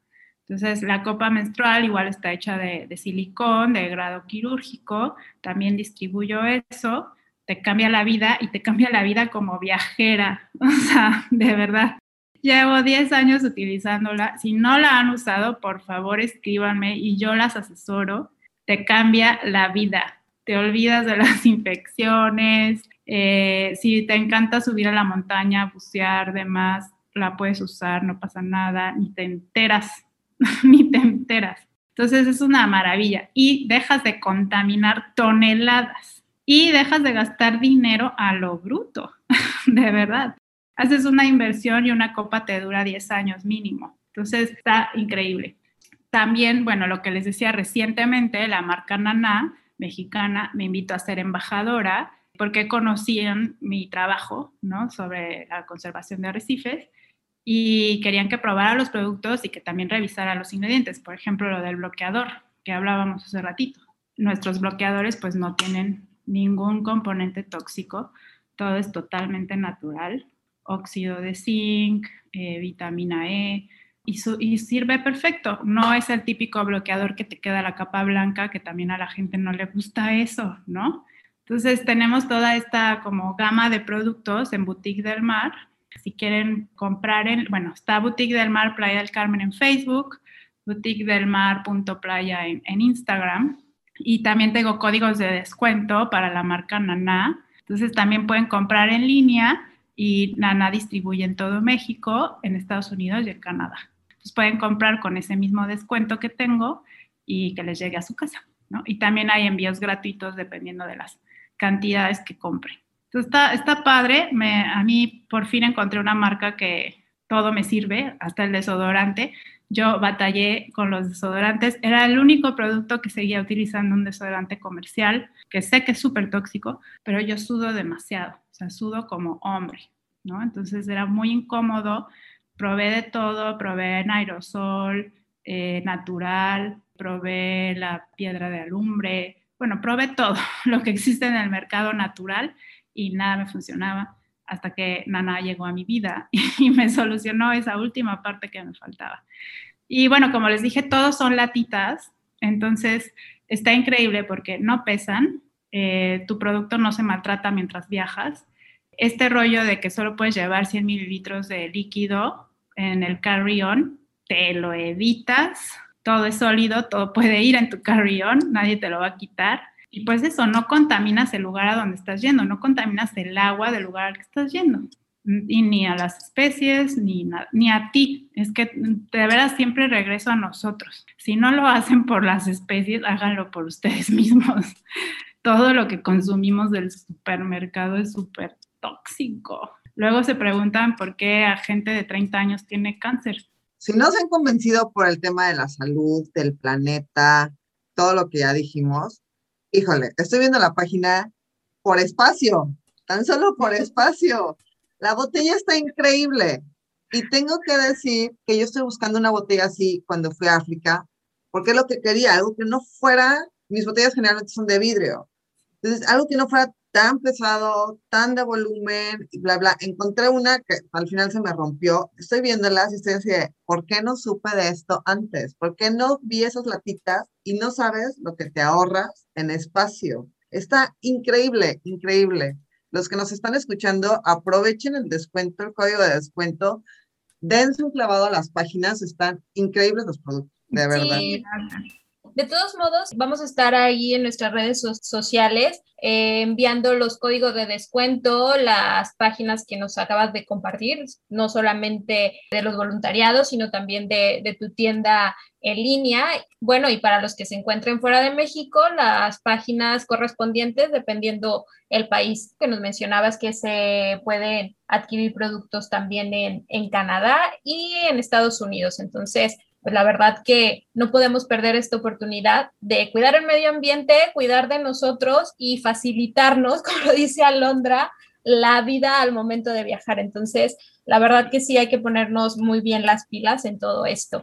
Entonces, la copa menstrual igual está hecha de, de, silicón, de grado quirúrgico, también distribuyo eso, te cambia la vida y te cambia la vida como viajera, o sea, de verdad. Llevo 10 años utilizándola, si no la han usado, por favor escríbanme y yo las asesoro te cambia la vida. Te olvidas de las infecciones. Eh, si te encanta subir a la montaña, bucear, demás, la puedes usar, no pasa nada, ni te enteras, ni te enteras. Entonces es una maravilla y dejas de contaminar toneladas y dejas de gastar dinero a lo bruto, de verdad. Haces una inversión y una copa te dura 10 años mínimo. Entonces está increíble. También, bueno, lo que les decía recientemente, la marca Nana mexicana me invitó a ser embajadora porque conocían mi trabajo, ¿no? Sobre la conservación de arrecifes y querían que probara los productos y que también revisara los ingredientes. Por ejemplo, lo del bloqueador que hablábamos hace ratito. Nuestros bloqueadores pues no tienen ningún componente tóxico, todo es totalmente natural, óxido de zinc, eh, vitamina E, y, sirve perfecto. No es el típico bloqueador que te queda la capa blanca, que también a la gente no le gusta eso, ¿no? Entonces tenemos toda esta como gama de productos en Boutique del Mar. Si quieren comprar, en, bueno, está Boutique del Mar Playa del Carmen en Facebook, Boutique del Mar.playa en, en Instagram. Y también tengo códigos de descuento para la marca Nana. Entonces también pueden comprar en línea y Nana distribuye en todo México, en Estados Unidos y en Canadá pueden comprar con ese mismo descuento que tengo y que les llegue a su casa, ¿no? Y también hay envíos gratuitos dependiendo de las cantidades que compren. Entonces está, está padre, me, a mí por fin encontré una marca que todo me sirve, hasta el desodorante. yo batallé con los desodorantes. Era el único producto que seguía utilizando un desodorante comercial, que sé que es súper tóxico, pero yo sudo demasiado, o sea, sudo como hombre, ¿no? Entonces era muy incómodo. Probé de todo, probé en aerosol, eh, natural, probé la piedra de alumbre, bueno, probé todo lo que existe en el mercado natural y nada me funcionaba hasta que Nana llegó a mi vida y me solucionó esa última parte que me faltaba. Y bueno, como les dije, todos son latitas, entonces está increíble porque no pesan, eh, tu producto no se maltrata mientras viajas. Este rollo de que solo puedes llevar 100 mililitros de líquido en el carry-on, te lo evitas, todo es sólido, todo puede ir en tu carry-on, nadie te lo va a quitar. Y pues eso, no contaminas el lugar a donde estás yendo, no contaminas el agua del lugar al que estás yendo. Y ni a las especies, ni, ni a ti. Es que de veras siempre regreso a nosotros. Si no lo hacen por las especies, háganlo por ustedes mismos. Todo lo que consumimos del supermercado es súper tóxico. Luego se preguntan por qué a gente de 30 años tiene cáncer. Si no se han convencido por el tema de la salud, del planeta, todo lo que ya dijimos, híjole, estoy viendo la página por espacio, tan solo por espacio. La botella está increíble. Y tengo que decir que yo estoy buscando una botella así cuando fui a África, porque es lo que quería, algo que no fuera, mis botellas generalmente son de vidrio. Entonces, algo que no fuera tan pesado, tan de volumen, y bla, bla. Encontré una que al final se me rompió. Estoy viéndolas y estoy ¿por qué no supe de esto antes? ¿Por qué no vi esas latitas y no sabes lo que te ahorras en espacio? Está increíble, increíble. Los que nos están escuchando, aprovechen el descuento, el código de descuento. Dense un clavado a las páginas, están increíbles los productos, de verdad. De todos modos, vamos a estar ahí en nuestras redes sociales eh, enviando los códigos de descuento, las páginas que nos acabas de compartir, no solamente de los voluntariados, sino también de, tu tienda en línea. Bueno, y para los que se encuentren fuera de México, las páginas correspondientes, dependiendo el país que nos mencionabas, que se pueden adquirir productos también en Canadá y en Estados Unidos. Entonces, pues la verdad que no podemos perder esta oportunidad de cuidar el medio ambiente, cuidar de nosotros y facilitarnos, como dice Alondra, la vida al momento de viajar. Entonces, la verdad que sí hay que ponernos muy bien las pilas en todo esto.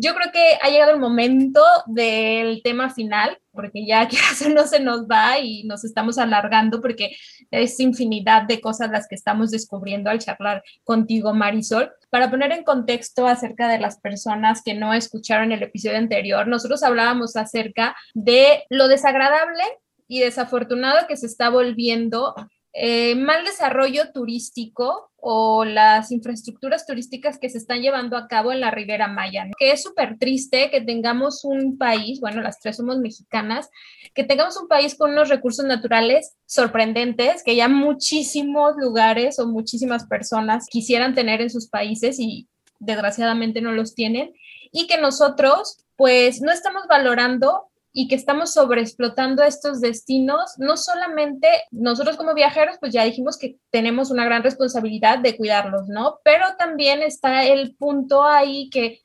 Yo creo que ha llegado el momento del tema final, porque ya que no se nos va y nos estamos alargando porque es infinidad de cosas las que estamos descubriendo al charlar contigo, Marisol. Para poner en contexto acerca de las personas que no escucharon el episodio anterior, nosotros hablábamos acerca de lo desagradable y desafortunado que se está volviendo eh, mal desarrollo turístico o las infraestructuras turísticas que se están llevando a cabo en la Ribera Maya, que es súper triste que tengamos un país, bueno, las tres somos mexicanas, que tengamos un país con unos recursos naturales sorprendentes que ya muchísimos lugares o muchísimas personas quisieran tener en sus países y desgraciadamente no los tienen, y que nosotros pues no estamos valorando y que estamos sobreexplotando estos destinos, no solamente nosotros como viajeros, pues ya dijimos que tenemos una gran responsabilidad de cuidarlos, ¿no? Pero también está el punto ahí que,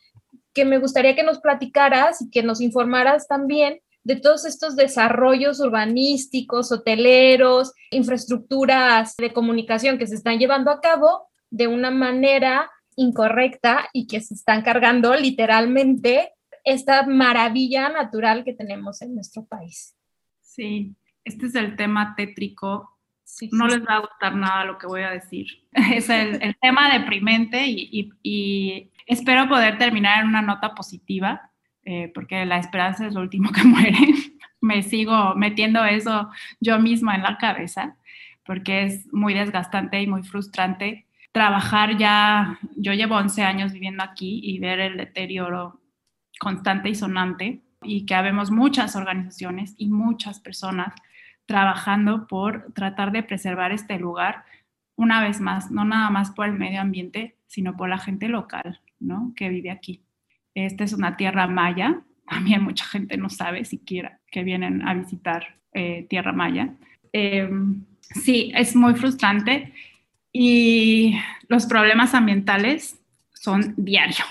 que me gustaría que nos platicaras y que nos informaras también de todos estos desarrollos urbanísticos, hoteleros, infraestructuras de comunicación que se están llevando a cabo de una manera incorrecta y que se están cargando literalmente esta maravilla natural que tenemos en nuestro país. Sí, este es el tema tétrico. no les va a gustar nada lo que voy a decir. Es el, tema deprimente y, espero poder terminar en una nota positiva, eh, porque la esperanza es lo último que muere. Me sigo metiendo eso yo misma en la cabeza, porque es muy desgastante y muy frustrante trabajar ya, yo llevo 11 años viviendo aquí y ver el deterioro constante y sonante y que habemos muchas organizaciones y muchas personas trabajando por tratar de preservar este lugar, una vez más, no nada más por el medio ambiente, sino por la gente local, ¿no? Que vive aquí. Esta es una tierra maya, también mucha gente no sabe siquiera que vienen a visitar eh, Tierra Maya. Em, sí, es muy frustrante y los problemas ambientales son diario.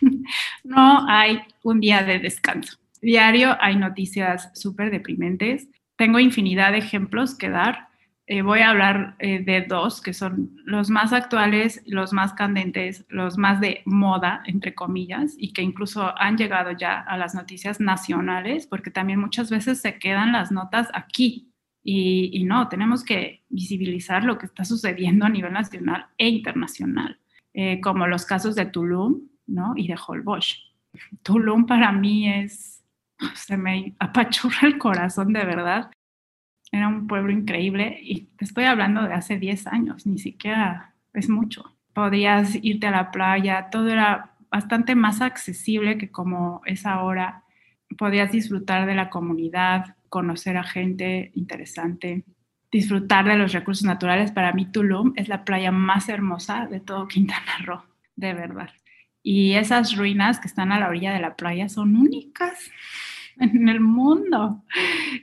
no hay un día de descanso. Diario hay noticias súper deprimentes. Tengo infinidad de ejemplos que dar. Eh, voy a hablar eh, de dos que son los más actuales, los más candentes, los más de moda, entre comillas, y que incluso han llegado ya a las noticias nacionales, porque también muchas veces se quedan las notas aquí. Y, no, tenemos que visibilizar lo que está sucediendo a nivel nacional e internacional, eh, como los casos de Tulum ¿no? y de Holbox. Tulum para mí es, se me apachurra el corazón de verdad. Era un pueblo increíble y te estoy hablando de hace 10 años, ni siquiera es mucho. Podías irte a la playa, todo era bastante más accesible que como es ahora. Podías disfrutar de la comunidad, conocer a gente interesante, disfrutar de los recursos naturales. Para mí Tulum es la playa más hermosa de todo Quintana Roo, de verdad. Y esas ruinas que están a la orilla de la playa son únicas en el mundo.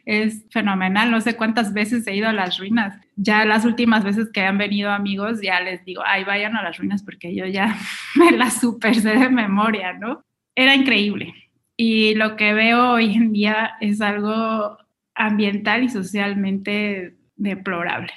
Es fenomenal. No sé cuántas veces he ido a las ruinas. Ya las últimas veces que han venido amigos, ya les digo, ay, vayan a las ruinas porque yo ya me las super sé de memoria, ¿no? Era increíble. Y lo que veo hoy en día es algo ambiental y socialmente deplorable.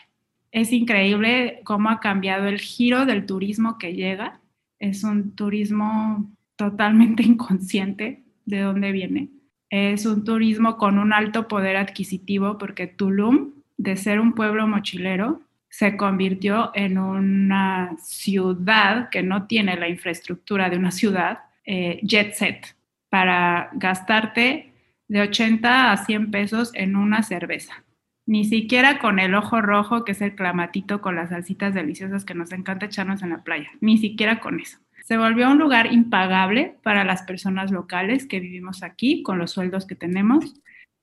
Es increíble cómo ha cambiado el giro del turismo que llega. Es un turismo totalmente inconsciente de dónde viene es un turismo con un alto poder adquisitivo porque Tulum, de ser un pueblo mochilero, se convirtió en una ciudad que no tiene la infraestructura de una ciudad eh, jet set para gastarte de 80 a 100 pesos en una cerveza. Ni siquiera con el ojo rojo, que es el clamatito con las salsitas deliciosas que nos encanta echarnos en la playa. Ni siquiera con eso. Se volvió un lugar impagable para las personas locales que vivimos aquí con los sueldos que tenemos.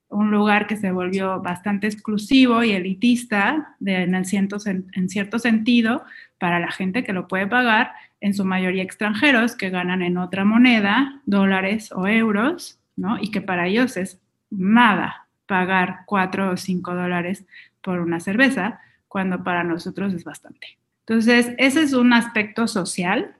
Un lugar que se volvió bastante exclusivo y elitista en, en cierto sentido para la gente que lo puede pagar, en su mayoría extranjeros que ganan en otra moneda, dólares o euros, ¿no? Y que para ellos es nada pagar cuatro o cinco dólares por una cerveza, cuando para nosotros es bastante. Entonces, ese es un aspecto social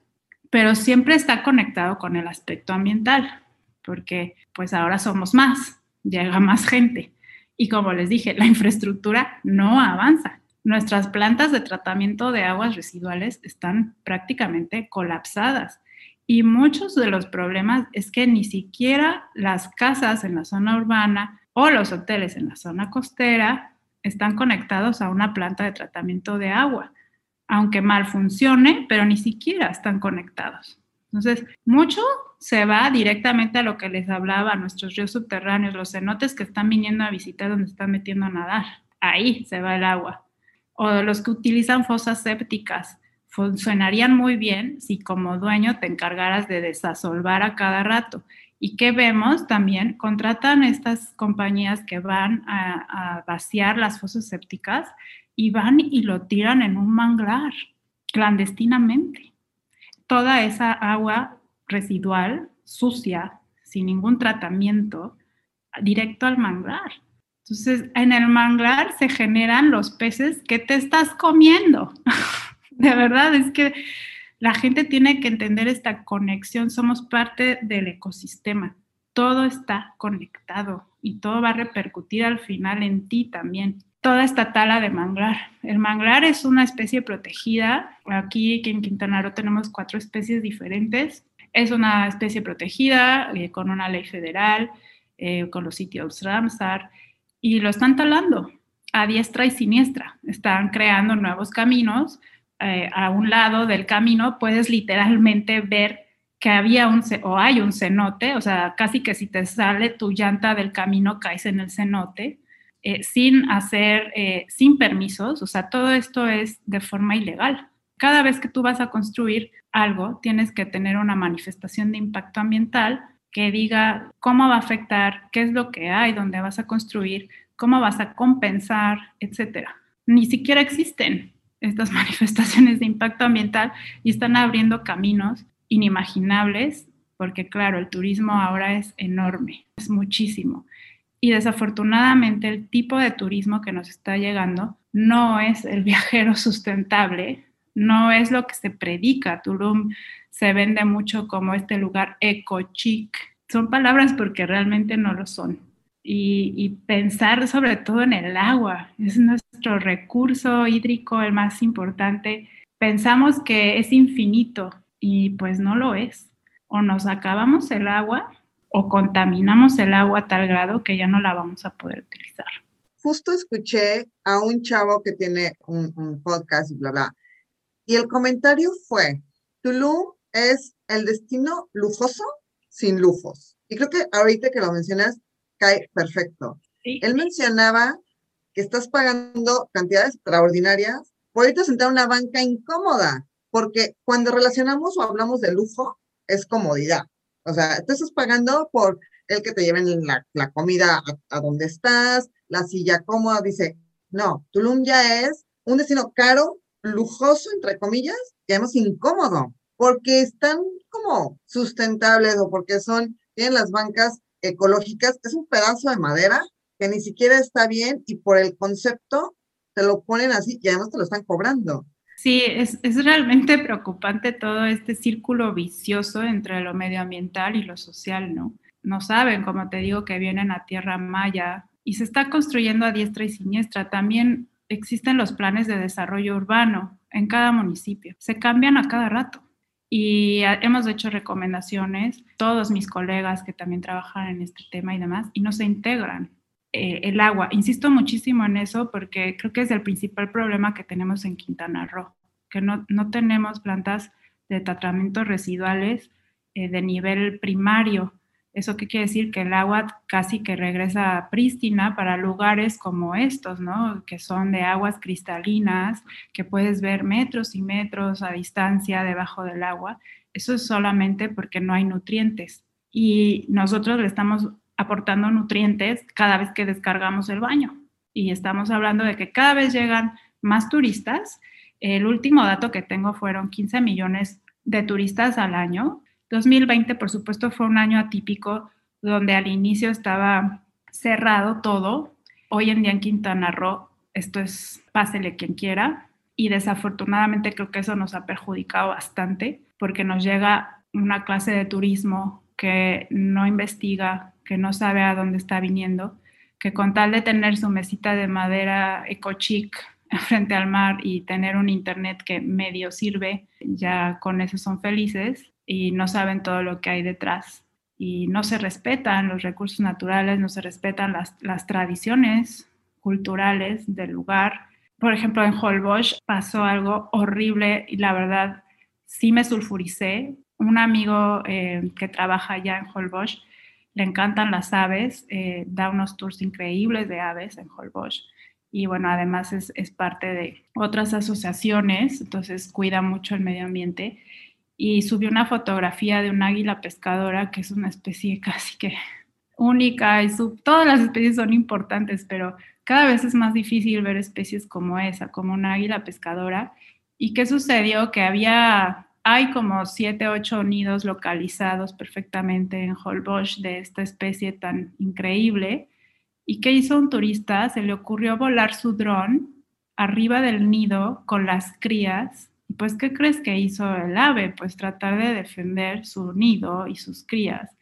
pero siempre está conectado con el aspecto ambiental, porque pues ahora somos más, llega más gente. Y como les dije, la infraestructura no avanza. Nuestras plantas de tratamiento de aguas residuales están prácticamente colapsadas. Y muchos de los problemas es que ni siquiera las casas en la zona urbana o los hoteles en la zona costera están conectados a una planta de tratamiento de agua aunque mal funcione, pero ni siquiera están conectados. Entonces, mucho se va directamente a lo que les hablaba, a nuestros ríos subterráneos, los cenotes que están viniendo a visitar donde están metiendo a nadar. Ahí se va el agua. O los que utilizan fosas sépticas. Funcionarían muy bien si como dueño te encargaras de desasolvar a cada rato. ¿Y qué vemos? También contratan estas compañías que van a, a vaciar las fosas sépticas y van y lo tiran en un manglar clandestinamente. Toda esa agua residual, sucia, sin ningún tratamiento, directo al manglar. Entonces, en el manglar se generan los peces que te estás comiendo. de verdad, es que la gente tiene que entender esta conexión. Somos parte del ecosistema. Todo está conectado y todo va a repercutir al final en ti también toda esta tala de manglar. El manglar es una especie protegida. Aquí en Quintana Roo tenemos cuatro especies diferentes. Es una especie protegida eh, con una ley federal, eh, con los sitios Ramsar, y lo están talando a diestra y siniestra. Están creando nuevos caminos. Eh, a un lado del camino puedes literalmente ver que había un o hay un cenote, o sea, casi que si te sale tu llanta del camino caes en el cenote eh, sin hacer, eh, sin permisos, o sea, todo esto es de forma ilegal. Cada vez que tú vas a construir algo, tienes que tener una manifestación de impacto ambiental que diga cómo va a afectar, qué es lo que hay, dónde vas a construir, cómo vas a compensar, etcétera. Ni siquiera existen estas manifestaciones de impacto ambiental y están abriendo caminos inimaginables porque claro, el turismo ahora es enorme, es muchísimo. Y desafortunadamente el tipo de turismo que nos está llegando no es el viajero sustentable, no es lo que se predica. Tulum se vende mucho como este lugar eco-chic. Son palabras porque realmente no lo son. Y, pensar sobre todo en el agua, es nuestro recurso hídrico el más importante. Pensamos que es infinito y pues no lo es. O nos acabamos el agua o contaminamos el agua a tal grado que ya no la vamos a poder utilizar. Justo escuché a un chavo que tiene un, podcast y bla, bla, y el comentario fue, Tulum es el destino lujoso sin lujos. Y creo que ahorita que lo mencionas, cae perfecto. Él mencionaba que estás pagando cantidades extraordinarias por irte a sentar una banca incómoda, porque cuando relacionamos o hablamos de lujo, es comodidad. O sea, tú estás pagando por el que te lleven la, la comida a, donde estás, la silla cómoda. Dice, no, Tulum ya es un destino caro, lujoso, entre comillas, y además incómodo, porque están como sustentables o porque son, tienen las bancas ecológicas. Es un pedazo de madera que ni siquiera está bien y por el concepto te lo ponen así y además te lo están cobrando. Sí, es, es, realmente preocupante todo este círculo vicioso entre lo medioambiental y lo social, ¿no? No saben, como te digo, que vienen a tierra maya y se está construyendo a diestra y siniestra. También existen los planes de desarrollo urbano en cada municipio. Se cambian a cada rato. Y hemos hecho recomendaciones, todos mis colegas que también trabajan en este tema y demás, y no se integran. Eh, el agua. Insisto muchísimo en eso porque creo que es el principal problema que tenemos en Quintana Roo, que no, no tenemos plantas de tratamiento residuales eh, de nivel primario. ¿Eso qué quiere decir? Que el agua casi que regresa prístina para lugares como estos, ¿no? Que son de aguas cristalinas, que puedes ver metros y metros a distancia debajo del agua. Eso es solamente porque no hay nutrientes. Y nosotros le estamos aportando nutrientes cada vez que descargamos el baño. Y estamos hablando de que cada vez llegan más turistas. El último dato que tengo fueron 15 millones de turistas al año. 2020, por supuesto, fue un año atípico donde al inicio estaba cerrado todo. Hoy en día en Quintana Roo, esto es pásele quien quiera. Y desafortunadamente creo que eso nos ha perjudicado bastante porque nos llega una clase de turismo que no investiga, que no sabe a dónde está viniendo, que con tal de tener su mesita de madera eco-chic frente al mar y tener un internet que medio sirve, ya con eso son felices y no saben todo lo que hay detrás. Y no se respetan los recursos naturales, no se respetan las, las tradiciones culturales del lugar. Por ejemplo, en Holbox pasó algo horrible y la verdad sí me sulfuricé. Un amigo eh, que trabaja allá en Holbox le encantan las aves, eh, da unos tours increíbles de aves en Holbox y bueno, además es, es, parte de otras asociaciones, entonces cuida mucho el medio ambiente y subió una fotografía de un águila pescadora que es una especie casi que única y todas las especies son importantes, pero cada vez es más difícil ver especies como esa, como una águila pescadora. ¿Y qué sucedió? Que había hay como siete, ocho nidos localizados perfectamente en Holbox de esta especie tan increíble. ¿Y qué hizo un turista? Se le ocurrió volar su dron arriba del nido con las crías. Pues, ¿qué crees que hizo el ave? Pues tratar de defender su nido y sus crías.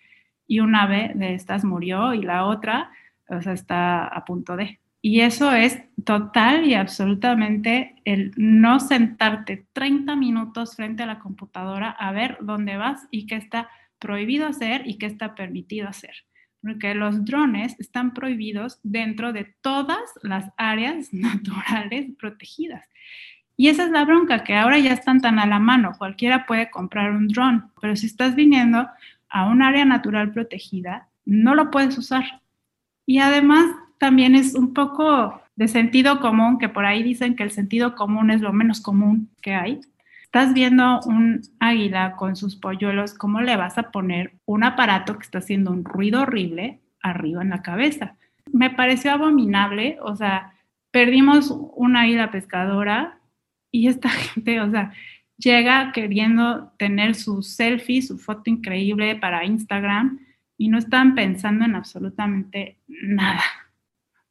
Y un ave de estas murió y la otra, o sea, está a punto de. Y eso es total y absolutamente el no sentarte 30 minutos frente a la computadora a ver dónde vas y qué está prohibido hacer y qué está permitido hacer. Porque los drones están prohibidos dentro de todas las áreas naturales protegidas. Y esa es la bronca, que ahora ya están tan a la mano, cualquiera puede comprar un dron, pero si estás viniendo a un área natural protegida, no lo puedes usar. Y además también es un poco de sentido común, que por ahí dicen que el sentido común es lo menos común que hay. Estás viendo un águila con sus polluelos, ¿cómo le vas a poner un aparato que está haciendo un ruido horrible arriba en la cabeza? Me pareció abominable, o sea, perdimos una águila pescadora y esta gente, o sea, llega queriendo tener su selfie, su foto increíble para Instagram y no están pensando en absolutamente nada.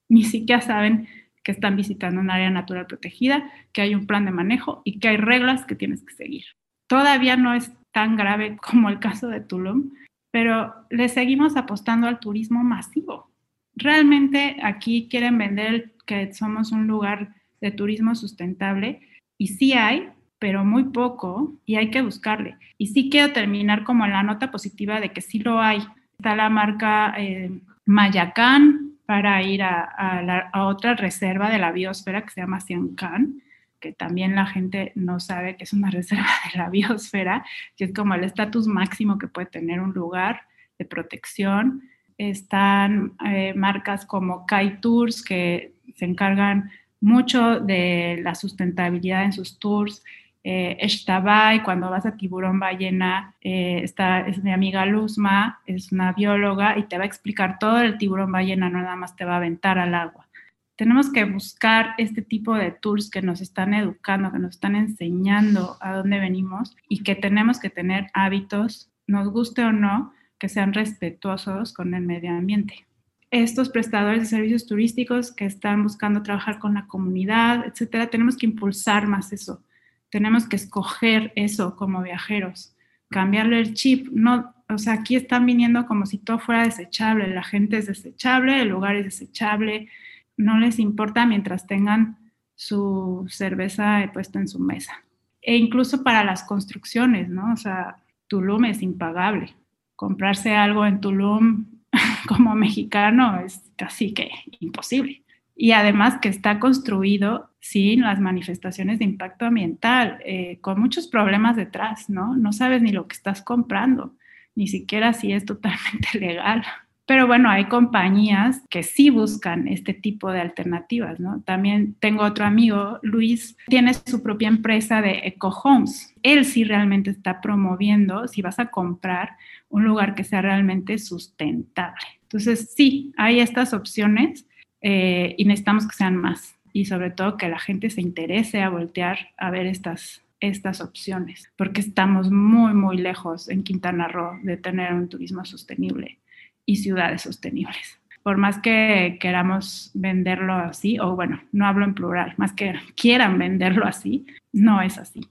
Ni siquiera saben que están visitando un área natural protegida, que hay un plan de manejo y que hay reglas que tienes que seguir. Todavía no es tan grave como el caso de Tulum, pero le seguimos apostando al turismo masivo. Realmente aquí quieren vender que somos un lugar de turismo sustentable y sí hay, pero muy poco y hay que buscarle. Y sí quiero terminar como la nota positiva de que sí lo hay. Está la marca eh, Mayacán para ir a, otra reserva de la biosfera que se llama Siancán, que también la gente no sabe que es una reserva de la biosfera, que es como el estatus máximo que puede tener un lugar de protección. Están eh, marcas como Kai Tours que se encargan mucho de la sustentabilidad en sus tours eh, y cuando vas a Tiburón Ballena, eh, está, es mi amiga Luzma, es una bióloga y te va a explicar todo el tiburón ballena, no nada más te va a aventar al agua. Tenemos que buscar este tipo de tours que nos están educando, que nos están enseñando a dónde venimos y que tenemos que tener hábitos, nos guste o no, que sean respetuosos con el medio ambiente estos prestadores de servicios turísticos que están buscando trabajar con la comunidad, etcétera, tenemos que impulsar más eso tenemos que escoger eso como viajeros, cambiarle el chip. No, o sea, aquí están viniendo como si todo fuera desechable, la gente es desechable, el lugar es desechable, no les importa mientras tengan su cerveza puesta en su mesa. E incluso para las construcciones, ¿no? O sea, Tulum es impagable. Comprarse algo en Tulum como mexicano es casi que imposible y además que está construido sin las manifestaciones de impacto ambiental, eh, con muchos problemas detrás, ¿no? No sabes ni lo que estás comprando, ni siquiera si es totalmente legal. Pero bueno, hay compañías que sí buscan este tipo de alternativas, ¿no? También tengo otro amigo, Luis, tiene su propia empresa de eco homes. Él sí realmente está promoviendo, si vas a comprar, un lugar que sea realmente sustentable. Entonces, sí, hay estas opciones eh, y necesitamos que sean más y sobre todo que la gente se interese a voltear a ver estas, estas opciones, porque estamos muy, muy lejos en Quintana Roo de tener un turismo sostenible y ciudades sostenibles. Por más que queramos venderlo así, o bueno, no hablo en plural, más que quieran venderlo así, no es así.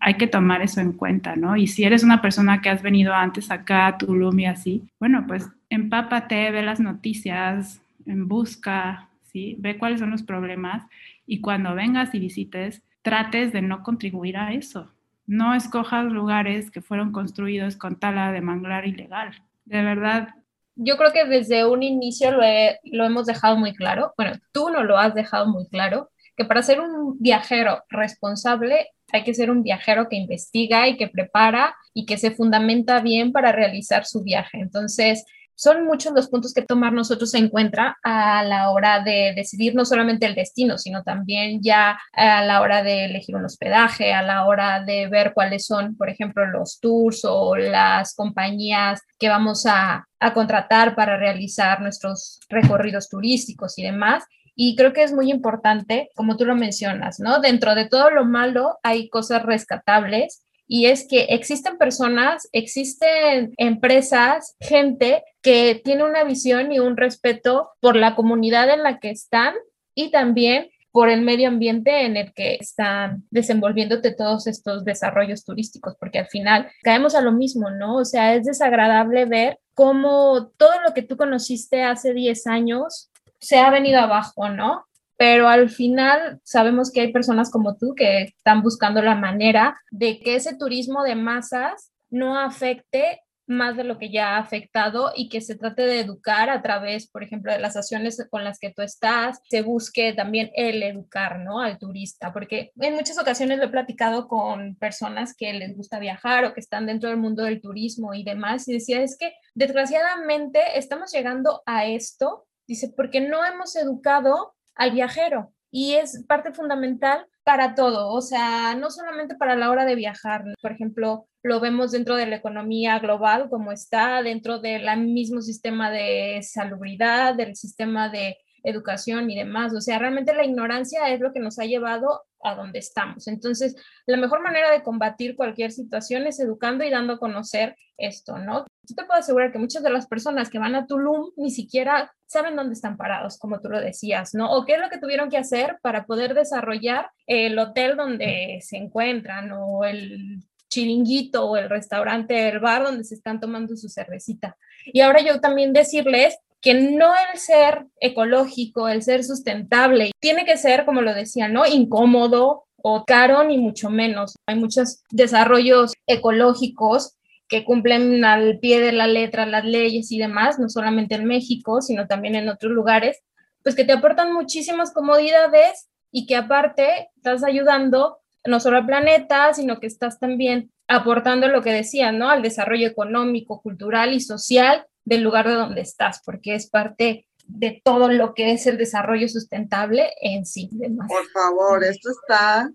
Hay que tomar eso en cuenta, ¿no? Y si eres una persona que has venido antes acá a Tulum y así, bueno, pues empápate, ve las noticias, busca, ¿sí? Ve cuáles son los problemas y cuando vengas y visites, trates de no contribuir a eso. No escojas lugares que fueron construidos con tala de manglar ilegal. De verdad. Yo creo que desde un inicio lo, lo hemos dejado muy claro. Bueno, tú no lo has dejado muy claro, que para ser un viajero responsable hay que ser un viajero que investiga y que prepara y que se fundamenta bien para realizar su viaje. Entonces, son muchos los puntos que tomar nosotros en cuenta a la hora de decidir no solamente el destino, sino también ya a la hora de elegir un hospedaje, a la hora de ver cuáles son, por ejemplo, los tours o las compañías que vamos a, a contratar para realizar nuestros recorridos turísticos y demás. Y creo que es muy importante, como tú lo mencionas, ¿no? Dentro de todo lo malo hay cosas rescatables y es que existen personas, existen empresas, gente que tiene una visión y un respeto por la comunidad en la que están y también por el medio ambiente en el que están desenvolviéndote todos estos desarrollos turísticos, porque al final caemos a lo mismo, ¿no? O sea, es desagradable ver cómo todo lo que tú conociste hace 10 años se ha venido abajo, ¿no? pero al final sabemos que hay personas como tú que están buscando la manera de que ese turismo de masas no afecte más de lo que ya ha afectado y que se trate de educar a través, por ejemplo, de las acciones con las que tú estás, se busque también el educar, ¿no? Al turista, porque en muchas ocasiones lo he platicado con personas que les gusta viajar o que están dentro del mundo del turismo y demás, y decía, es que desgraciadamente estamos llegando a esto, dice, porque no hemos educado al viajero y es parte fundamental para todo, o sea, no solamente para la hora de viajar, por ejemplo, lo vemos dentro de la economía global como está, dentro del mismo sistema de salubridad, del sistema de educación y demás. O sea, realmente la ignorancia es lo que nos ha llevado a donde estamos. Entonces, la mejor manera de combatir cualquier situación es educando y dando a conocer esto, ¿no? Yo te puedo asegurar que muchas de las personas que van a Tulum ni siquiera saben dónde están parados, como tú lo decías, ¿no? O qué es lo que tuvieron que hacer para poder desarrollar el hotel donde se encuentran o el chiringuito o el restaurante, el bar donde se están tomando su cervecita. Y ahora yo también decirles que no el ser ecológico, el ser sustentable, tiene que ser, como lo decía, ¿no? Incómodo o caro, ni mucho menos. Hay muchos desarrollos ecológicos que cumplen al pie de la letra las leyes y demás, no solamente en México, sino también en otros lugares, pues que te aportan muchísimas comodidades y que aparte estás ayudando no solo al planeta, sino que estás también aportando lo que decía, ¿no? Al desarrollo económico, cultural y social del lugar de donde estás, porque es parte de todo lo que es el desarrollo sustentable en sí. Por favor, esto está,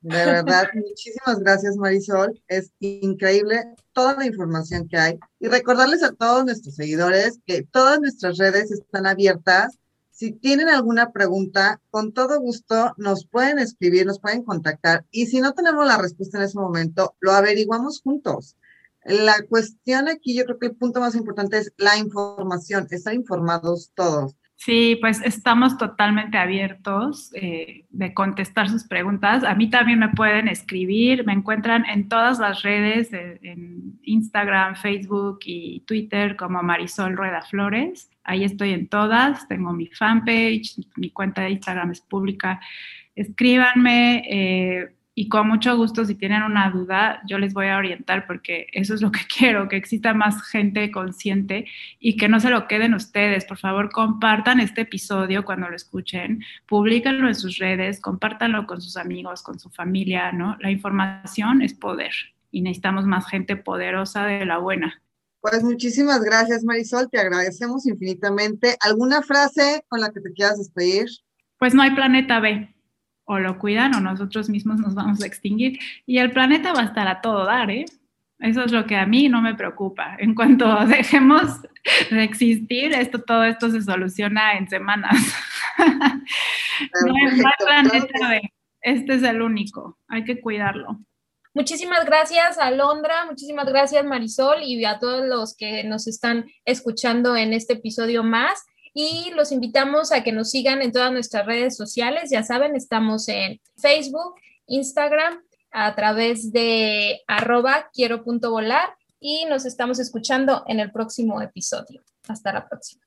de verdad, muchísimas gracias Marisol, es increíble toda la información que hay y recordarles a todos nuestros seguidores que todas nuestras redes están abiertas. Si tienen alguna pregunta, con todo gusto nos pueden escribir, nos pueden contactar y si no tenemos la respuesta en ese momento, lo averiguamos juntos. La cuestión aquí, yo creo que el punto más importante es la información, estar informados todos. Sí, pues estamos totalmente abiertos eh, de contestar sus preguntas. A mí también me pueden escribir, me encuentran en todas las redes, en Instagram, Facebook y Twitter como Marisol Rueda Flores. Ahí estoy en todas, tengo mi fanpage, mi cuenta de Instagram es pública. Escríbanme. Eh, y con mucho gusto, si tienen una duda, yo les voy a orientar porque eso es lo que quiero, que exista más gente consciente y que no se lo queden ustedes. Por favor, compartan este episodio cuando lo escuchen, públicanlo en sus redes, compártanlo con sus amigos, con su familia, ¿no? La información es poder y necesitamos más gente poderosa de la buena. Pues muchísimas gracias, Marisol, te agradecemos infinitamente. ¿Alguna frase con la que te quieras despedir? Pues no hay planeta B o lo cuidan o nosotros mismos nos vamos a extinguir y el planeta va a estar a todo dar, ¿eh? Eso es lo que a mí no me preocupa. En cuanto dejemos de existir, esto, todo esto se soluciona en semanas. no hay planeta Este es el único. Hay que cuidarlo. Muchísimas gracias a Londra, muchísimas gracias Marisol y a todos los que nos están escuchando en este episodio más y los invitamos a que nos sigan en todas nuestras redes sociales. Ya saben, estamos en Facebook, Instagram, a través de arroba quiero punto volar y nos estamos escuchando en el próximo episodio. Hasta la próxima.